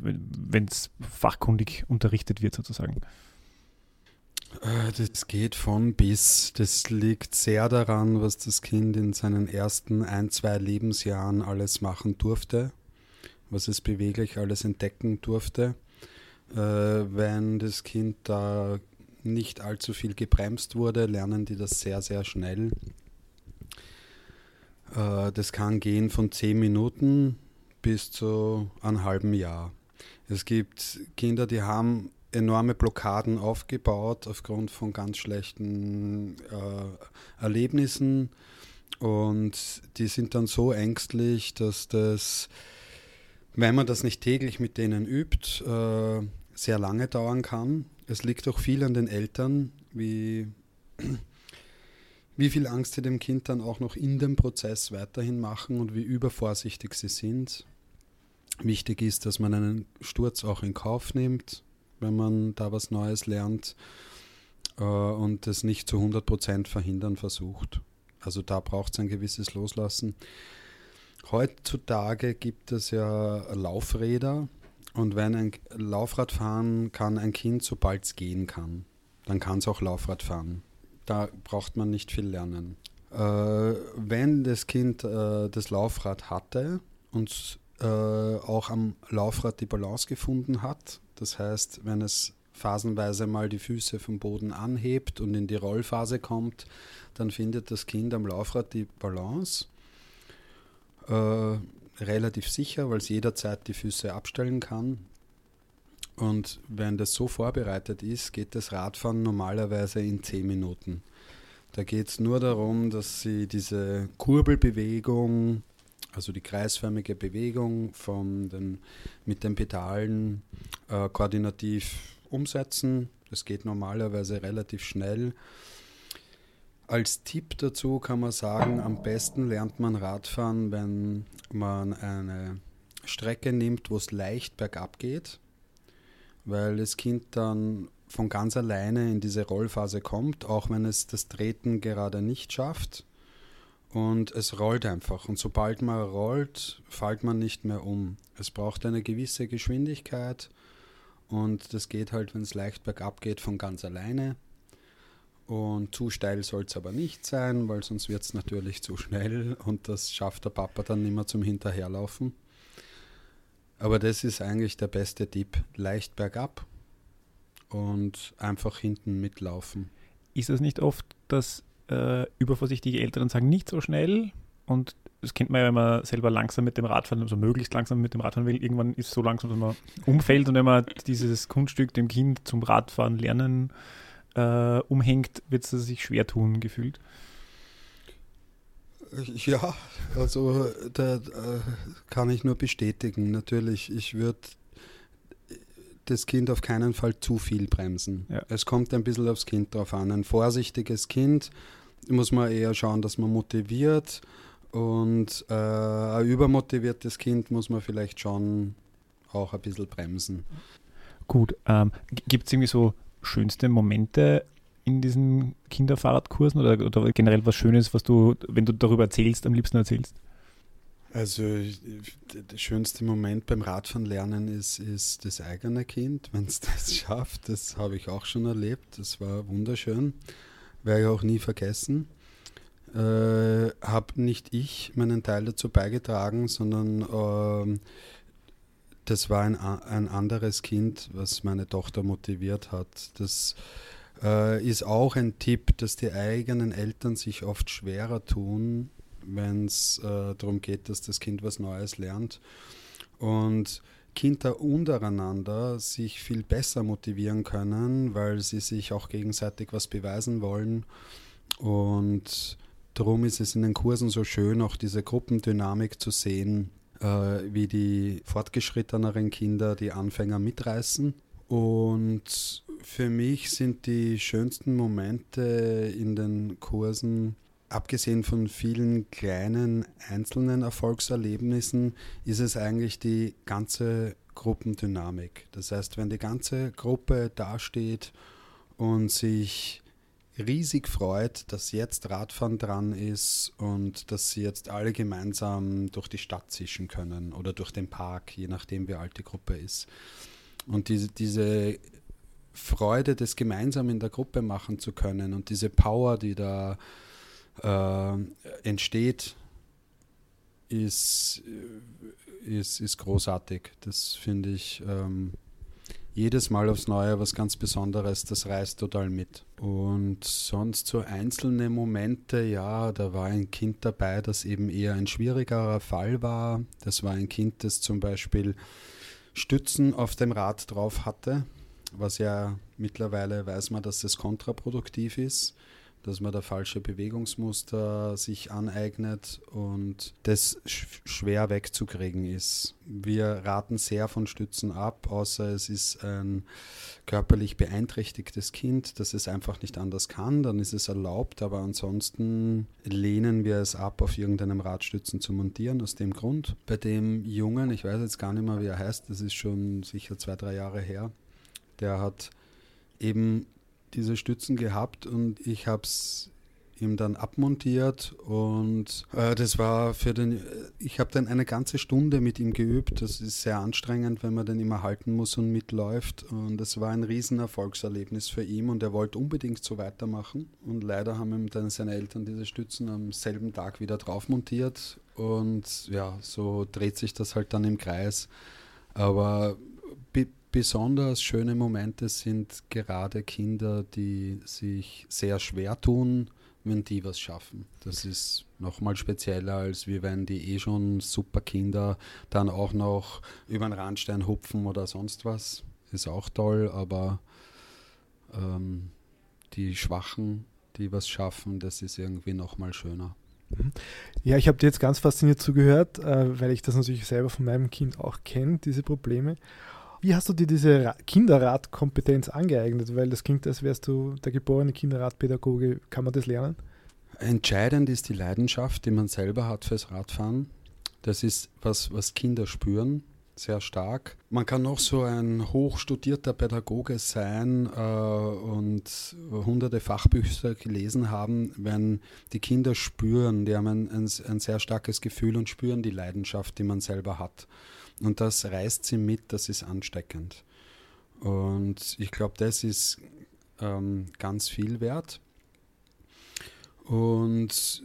wenn es fachkundig unterrichtet wird sozusagen? Äh, das geht von bis. Das liegt sehr daran, was das Kind in seinen ersten ein, zwei Lebensjahren alles machen durfte, was es beweglich alles entdecken durfte. Äh, wenn das Kind da nicht allzu viel gebremst wurde, lernen die das sehr, sehr schnell. Äh, das kann gehen von zehn Minuten bis zu einem halben Jahr. Es gibt Kinder, die haben enorme Blockaden aufgebaut aufgrund von ganz schlechten äh, Erlebnissen und die sind dann so ängstlich, dass das, wenn man das nicht täglich mit denen übt, äh, sehr lange dauern kann. Es liegt auch viel an den Eltern, wie, wie viel Angst sie dem Kind dann auch noch in dem Prozess weiterhin machen und wie übervorsichtig sie sind. Wichtig ist, dass man einen Sturz auch in Kauf nimmt, wenn man da was Neues lernt äh, und es nicht zu 100% verhindern versucht. Also da braucht es ein gewisses Loslassen. Heutzutage gibt es ja Laufräder und wenn ein Laufrad fahren kann ein Kind, sobald es gehen kann, dann kann es auch Laufrad fahren. Da braucht man nicht viel lernen. Äh, wenn das Kind äh, das Laufrad hatte und äh, auch am Laufrad die Balance gefunden hat. Das heißt, wenn es phasenweise mal die Füße vom Boden anhebt und in die Rollphase kommt, dann findet das Kind am Laufrad die Balance. Äh, relativ sicher, weil es jederzeit die Füße abstellen kann. Und wenn das so vorbereitet ist, geht das Radfahren normalerweise in 10 Minuten. Da geht es nur darum, dass sie diese Kurbelbewegung also die kreisförmige Bewegung von den, mit den Pedalen äh, koordinativ umsetzen. Das geht normalerweise relativ schnell. Als Tipp dazu kann man sagen, am besten lernt man Radfahren, wenn man eine Strecke nimmt, wo es leicht bergab geht, weil das Kind dann von ganz alleine in diese Rollphase kommt, auch wenn es das Treten gerade nicht schafft und es rollt einfach. Und sobald man rollt, fällt man nicht mehr um. Es braucht eine gewisse Geschwindigkeit und das geht halt, wenn es leicht bergab geht, von ganz alleine. Und zu steil soll es aber nicht sein, weil sonst wird es natürlich zu schnell und das schafft der Papa dann nicht mehr zum Hinterherlaufen. Aber das ist eigentlich der beste Tipp. Leicht bergab und einfach hinten mitlaufen. Ist es nicht oft, dass äh, übervorsichtige Eltern sagen, nicht so schnell. Und das kennt man ja, wenn man selber langsam mit dem Radfahren, also möglichst langsam mit dem Radfahren will. Irgendwann ist es so langsam, dass man umfällt und wenn man dieses Kunststück dem Kind zum Radfahren lernen äh, umhängt, wird es sich schwer tun, gefühlt. Ja, also da äh, kann ich nur bestätigen. Natürlich, ich würde das Kind auf keinen Fall zu viel bremsen. Ja. Es kommt ein bisschen aufs Kind drauf an. Ein vorsichtiges Kind muss man eher schauen, dass man motiviert und äh, ein übermotiviertes Kind muss man vielleicht schon auch ein bisschen bremsen. Gut, ähm, gibt es irgendwie so schönste Momente in diesen Kinderfahrradkursen oder, oder generell was Schönes, was du, wenn du darüber erzählst, am liebsten erzählst? Also der schönste Moment beim Radfahren lernen ist, ist das eigene Kind, wenn es das schafft. Das habe ich auch schon erlebt. Das war wunderschön. werde ich auch nie vergessen. Äh, habe nicht ich meinen Teil dazu beigetragen, sondern äh, das war ein, ein anderes Kind, was meine Tochter motiviert hat. Das äh, ist auch ein Tipp, dass die eigenen Eltern sich oft schwerer tun, wenn es äh, darum geht, dass das Kind was Neues lernt. Und Kinder untereinander sich viel besser motivieren können, weil sie sich auch gegenseitig was beweisen wollen. Und darum ist es in den Kursen so schön, auch diese Gruppendynamik zu sehen, äh, wie die fortgeschritteneren Kinder die Anfänger mitreißen. Und für mich sind die schönsten Momente in den Kursen abgesehen von vielen kleinen einzelnen Erfolgserlebnissen, ist es eigentlich die ganze Gruppendynamik. Das heißt, wenn die ganze Gruppe dasteht und sich riesig freut, dass jetzt Radfahren dran ist und dass sie jetzt alle gemeinsam durch die Stadt zischen können oder durch den Park, je nachdem wie alt die Gruppe ist. Und diese, diese Freude, das gemeinsam in der Gruppe machen zu können und diese Power, die da äh, entsteht, ist, ist, ist großartig. Das finde ich ähm, jedes Mal aufs Neue was ganz Besonderes. Das reißt total mit. Und sonst so einzelne Momente, ja, da war ein Kind dabei, das eben eher ein schwierigerer Fall war. Das war ein Kind, das zum Beispiel Stützen auf dem Rad drauf hatte, was ja mittlerweile weiß man, dass das kontraproduktiv ist dass man da falsche Bewegungsmuster sich aneignet und das schwer wegzukriegen ist. Wir raten sehr von Stützen ab, außer es ist ein körperlich beeinträchtigtes Kind, das es einfach nicht anders kann, dann ist es erlaubt, aber ansonsten lehnen wir es ab, auf irgendeinem Radstützen zu montieren, aus dem Grund. Bei dem Jungen, ich weiß jetzt gar nicht mehr, wie er heißt, das ist schon sicher zwei, drei Jahre her, der hat eben diese Stützen gehabt und ich habe es ihm dann abmontiert und äh, das war für den, ich habe dann eine ganze Stunde mit ihm geübt. Das ist sehr anstrengend, wenn man den immer halten muss und mitläuft und das war ein Riesenerfolgserlebnis für ihn und er wollte unbedingt so weitermachen und leider haben ihm dann seine Eltern diese Stützen am selben Tag wieder drauf montiert und ja, so dreht sich das halt dann im Kreis. Aber besonders schöne Momente sind gerade Kinder, die sich sehr schwer tun, wenn die was schaffen. Das ist nochmal spezieller, als wie wenn die eh schon super Kinder dann auch noch über den Randstein hupfen oder sonst was. Ist auch toll, aber ähm, die Schwachen, die was schaffen, das ist irgendwie nochmal schöner. Mhm. Ja, ich habe dir jetzt ganz fasziniert zugehört, äh, weil ich das natürlich selber von meinem Kind auch kenne, diese Probleme. Wie hast du dir diese Kinderradkompetenz angeeignet? Weil das klingt, als wärst du der geborene Kinderradpädagoge. Kann man das lernen? Entscheidend ist die Leidenschaft, die man selber hat fürs Radfahren. Das ist was, was Kinder spüren, sehr stark. Man kann noch so ein hochstudierter Pädagoge sein äh, und hunderte Fachbücher gelesen haben, wenn die Kinder spüren, die haben ein, ein, ein sehr starkes Gefühl und spüren die Leidenschaft, die man selber hat. Und das reißt sie mit, das ist ansteckend. Und ich glaube, das ist ähm, ganz viel wert. Und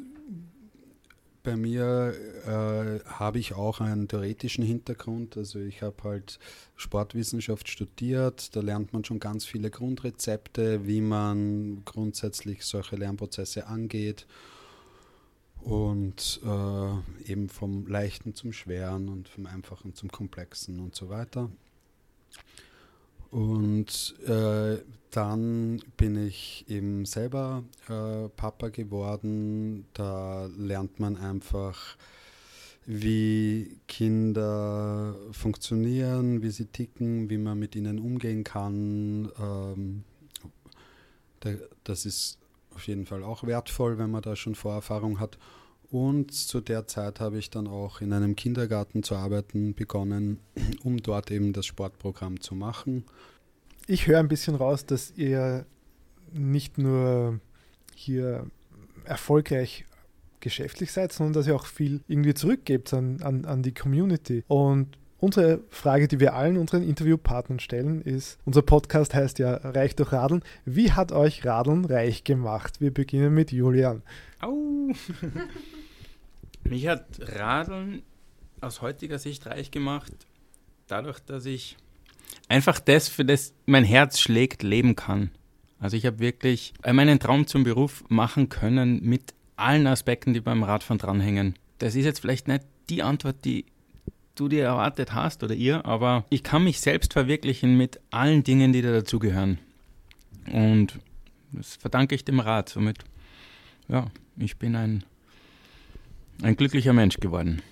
bei mir äh, habe ich auch einen theoretischen Hintergrund. Also ich habe halt Sportwissenschaft studiert. Da lernt man schon ganz viele Grundrezepte, wie man grundsätzlich solche Lernprozesse angeht und äh, eben vom Leichten zum Schweren und vom Einfachen zum Komplexen und so weiter. Und äh, dann bin ich eben selber äh, Papa geworden. Da lernt man einfach, wie Kinder funktionieren, wie sie ticken, wie man mit ihnen umgehen kann. Ähm, das ist auf jeden Fall auch wertvoll, wenn man da schon Vorerfahrung hat. Und zu der Zeit habe ich dann auch in einem Kindergarten zu arbeiten begonnen, um dort eben das Sportprogramm zu machen. Ich höre ein bisschen raus, dass ihr nicht nur hier erfolgreich geschäftlich seid, sondern dass ihr auch viel irgendwie zurückgebt an, an, an die Community. Und Unsere Frage, die wir allen unseren Interviewpartnern stellen, ist, unser Podcast heißt ja Reich durch Radeln. Wie hat euch Radeln reich gemacht? Wir beginnen mit Julian. Au! Mich hat Radeln aus heutiger Sicht reich gemacht, dadurch, dass ich einfach das, für das mein Herz schlägt, leben kann. Also ich habe wirklich meinen Traum zum Beruf machen können mit allen Aspekten, die beim Radfahren dranhängen. Das ist jetzt vielleicht nicht die Antwort, die du dir erwartet hast oder ihr, aber ich kann mich selbst verwirklichen mit allen Dingen, die da dazugehören. Und das verdanke ich dem Rad. Somit, ja, ich bin ein, ein glücklicher Mensch geworden.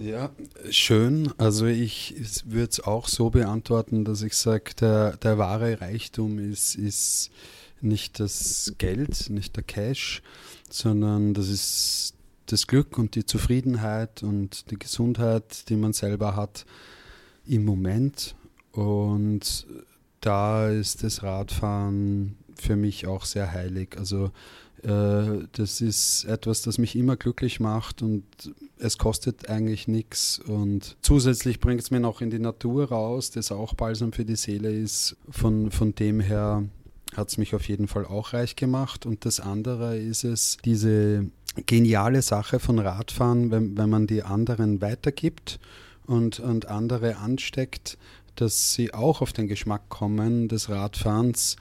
Ja, schön. Also ich würde es auch so beantworten, dass ich sage, der, der wahre Reichtum ist, ist nicht das Geld, nicht der Cash, sondern das ist das Glück und die Zufriedenheit und die Gesundheit, die man selber hat im Moment. Und da ist das Radfahren für mich auch sehr heilig. Also äh, das ist etwas, das mich immer glücklich macht und es kostet eigentlich nichts. Und zusätzlich bringt es mir noch in die Natur raus, das auch balsam für die Seele ist. Von, von dem her hat es mich auf jeden Fall auch reich gemacht. Und das andere ist es, diese geniale Sache von Radfahren, wenn, wenn man die anderen weitergibt und, und andere ansteckt, dass sie auch auf den Geschmack kommen des Radfahrens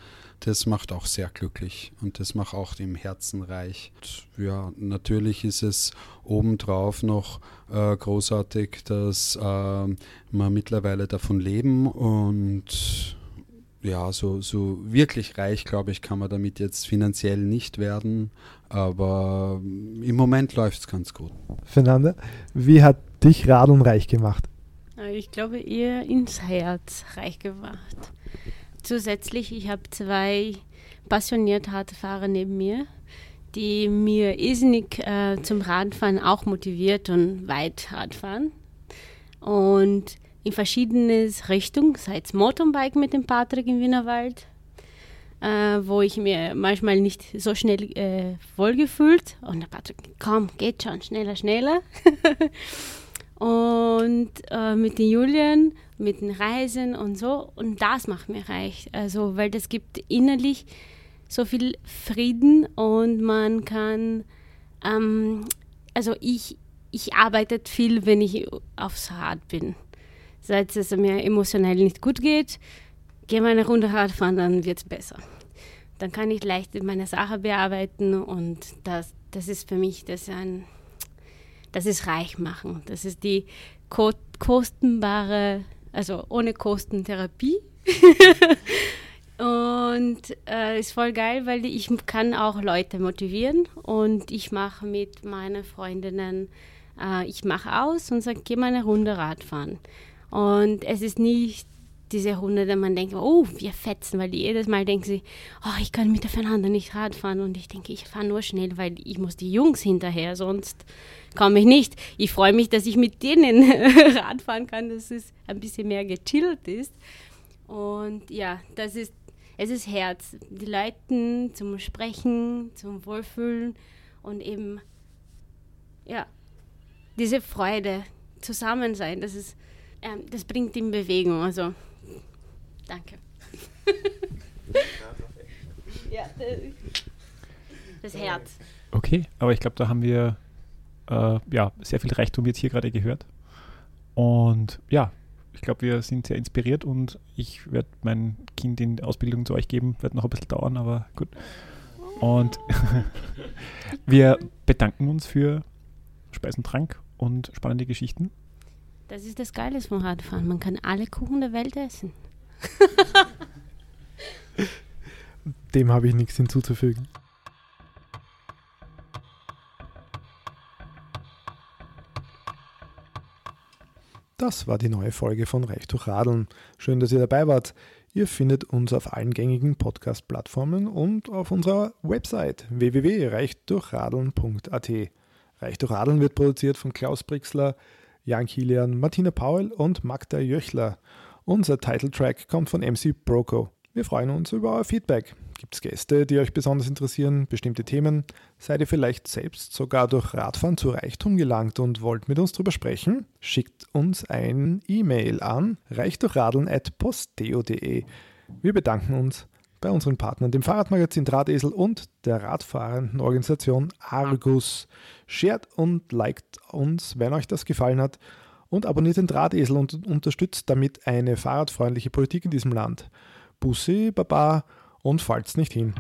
das macht auch sehr glücklich und das macht auch im Herzen reich. Und ja, natürlich ist es obendrauf noch äh, großartig, dass äh, wir mittlerweile davon leben und ja, so, so wirklich reich, glaube ich, kann man damit jetzt finanziell nicht werden, aber im Moment läuft es ganz gut. Fernanda, wie hat dich Radeln reich gemacht? Ich glaube eher ins Herz reich gemacht zusätzlich, ich habe zwei passionierte Radfahrer neben mir, die mir irrsinnig äh, zum Radfahren auch motiviert und weit Radfahren. Und in verschiedene Richtungen, sei es Mountainbike mit dem Patrick im Wienerwald, äh, wo ich mir manchmal nicht so schnell äh, wohlgefühlt und der Patrick, komm, geht schon, schneller, schneller. und äh, mit den Julian mit den Reisen und so. Und das macht mir reich. Also, weil das gibt innerlich so viel Frieden und man kann, ähm, also ich, ich arbeite viel, wenn ich aufs Rad bin. Seit es mir emotionell nicht gut geht, gehe mal eine Runde Rad fahren, dann wird es besser. Dann kann ich leicht meine Sache bearbeiten und das, das ist für mich das ein, das ist reich machen. Das ist die kostenbare also ohne Kostentherapie. und äh, ist voll geil, weil ich kann auch Leute motivieren und ich mache mit meinen Freundinnen, äh, ich mache aus und sage, geh mal eine Runde Radfahren. Und es ist nicht diese Hunde, da man denkt, oh, wir fetzen, weil die jedes Mal denken sie, oh, ich kann mit der Fernanda nicht Rad fahren und ich denke, ich fahre nur schnell, weil ich muss die Jungs hinterher, sonst komme ich nicht. Ich freue mich, dass ich mit denen Rad fahren kann, dass es ein bisschen mehr gechillt ist. Und ja, das ist, es ist Herz. Die Leute zum Sprechen, zum Wohlfühlen und eben, ja, diese Freude, zusammen sein, das ist, ähm, das bringt in Bewegung. Also Danke. ja, das Herz. Okay, aber ich glaube, da haben wir äh, ja, sehr viel Reichtum jetzt hier gerade gehört. Und ja, ich glaube, wir sind sehr inspiriert und ich werde mein Kind in Ausbildung zu euch geben. Wird noch ein bisschen dauern, aber gut. Und wir bedanken uns für Speis und Trank und spannende Geschichten. Das ist das Geile vom Radfahren. Man kann alle Kuchen der Welt essen. Dem habe ich nichts hinzuzufügen. Das war die neue Folge von Reich durch Radeln. Schön, dass ihr dabei wart. Ihr findet uns auf allen gängigen Podcast-Plattformen und auf unserer Website www.reichdurchradeln.at. Reich durch Radeln wird produziert von Klaus Brixler, Jan Kilian, Martina Paul und Magda Jöchler. Unser Titeltrack kommt von MC Broco. Wir freuen uns über euer Feedback. Gibt es Gäste, die euch besonders interessieren, bestimmte Themen? Seid ihr vielleicht selbst sogar durch Radfahren zu Reichtum gelangt und wollt mit uns drüber sprechen? Schickt uns ein E-Mail an reichdurchradeln.posteo.de. Wir bedanken uns bei unseren Partnern, dem Fahrradmagazin Drahtesel und der radfahrenden Organisation Argus. Shared und liked uns, wenn euch das gefallen hat und abonniert den Drahtesel und unterstützt damit eine fahrradfreundliche Politik in diesem Land. Bussi, Baba und fallt's nicht hin.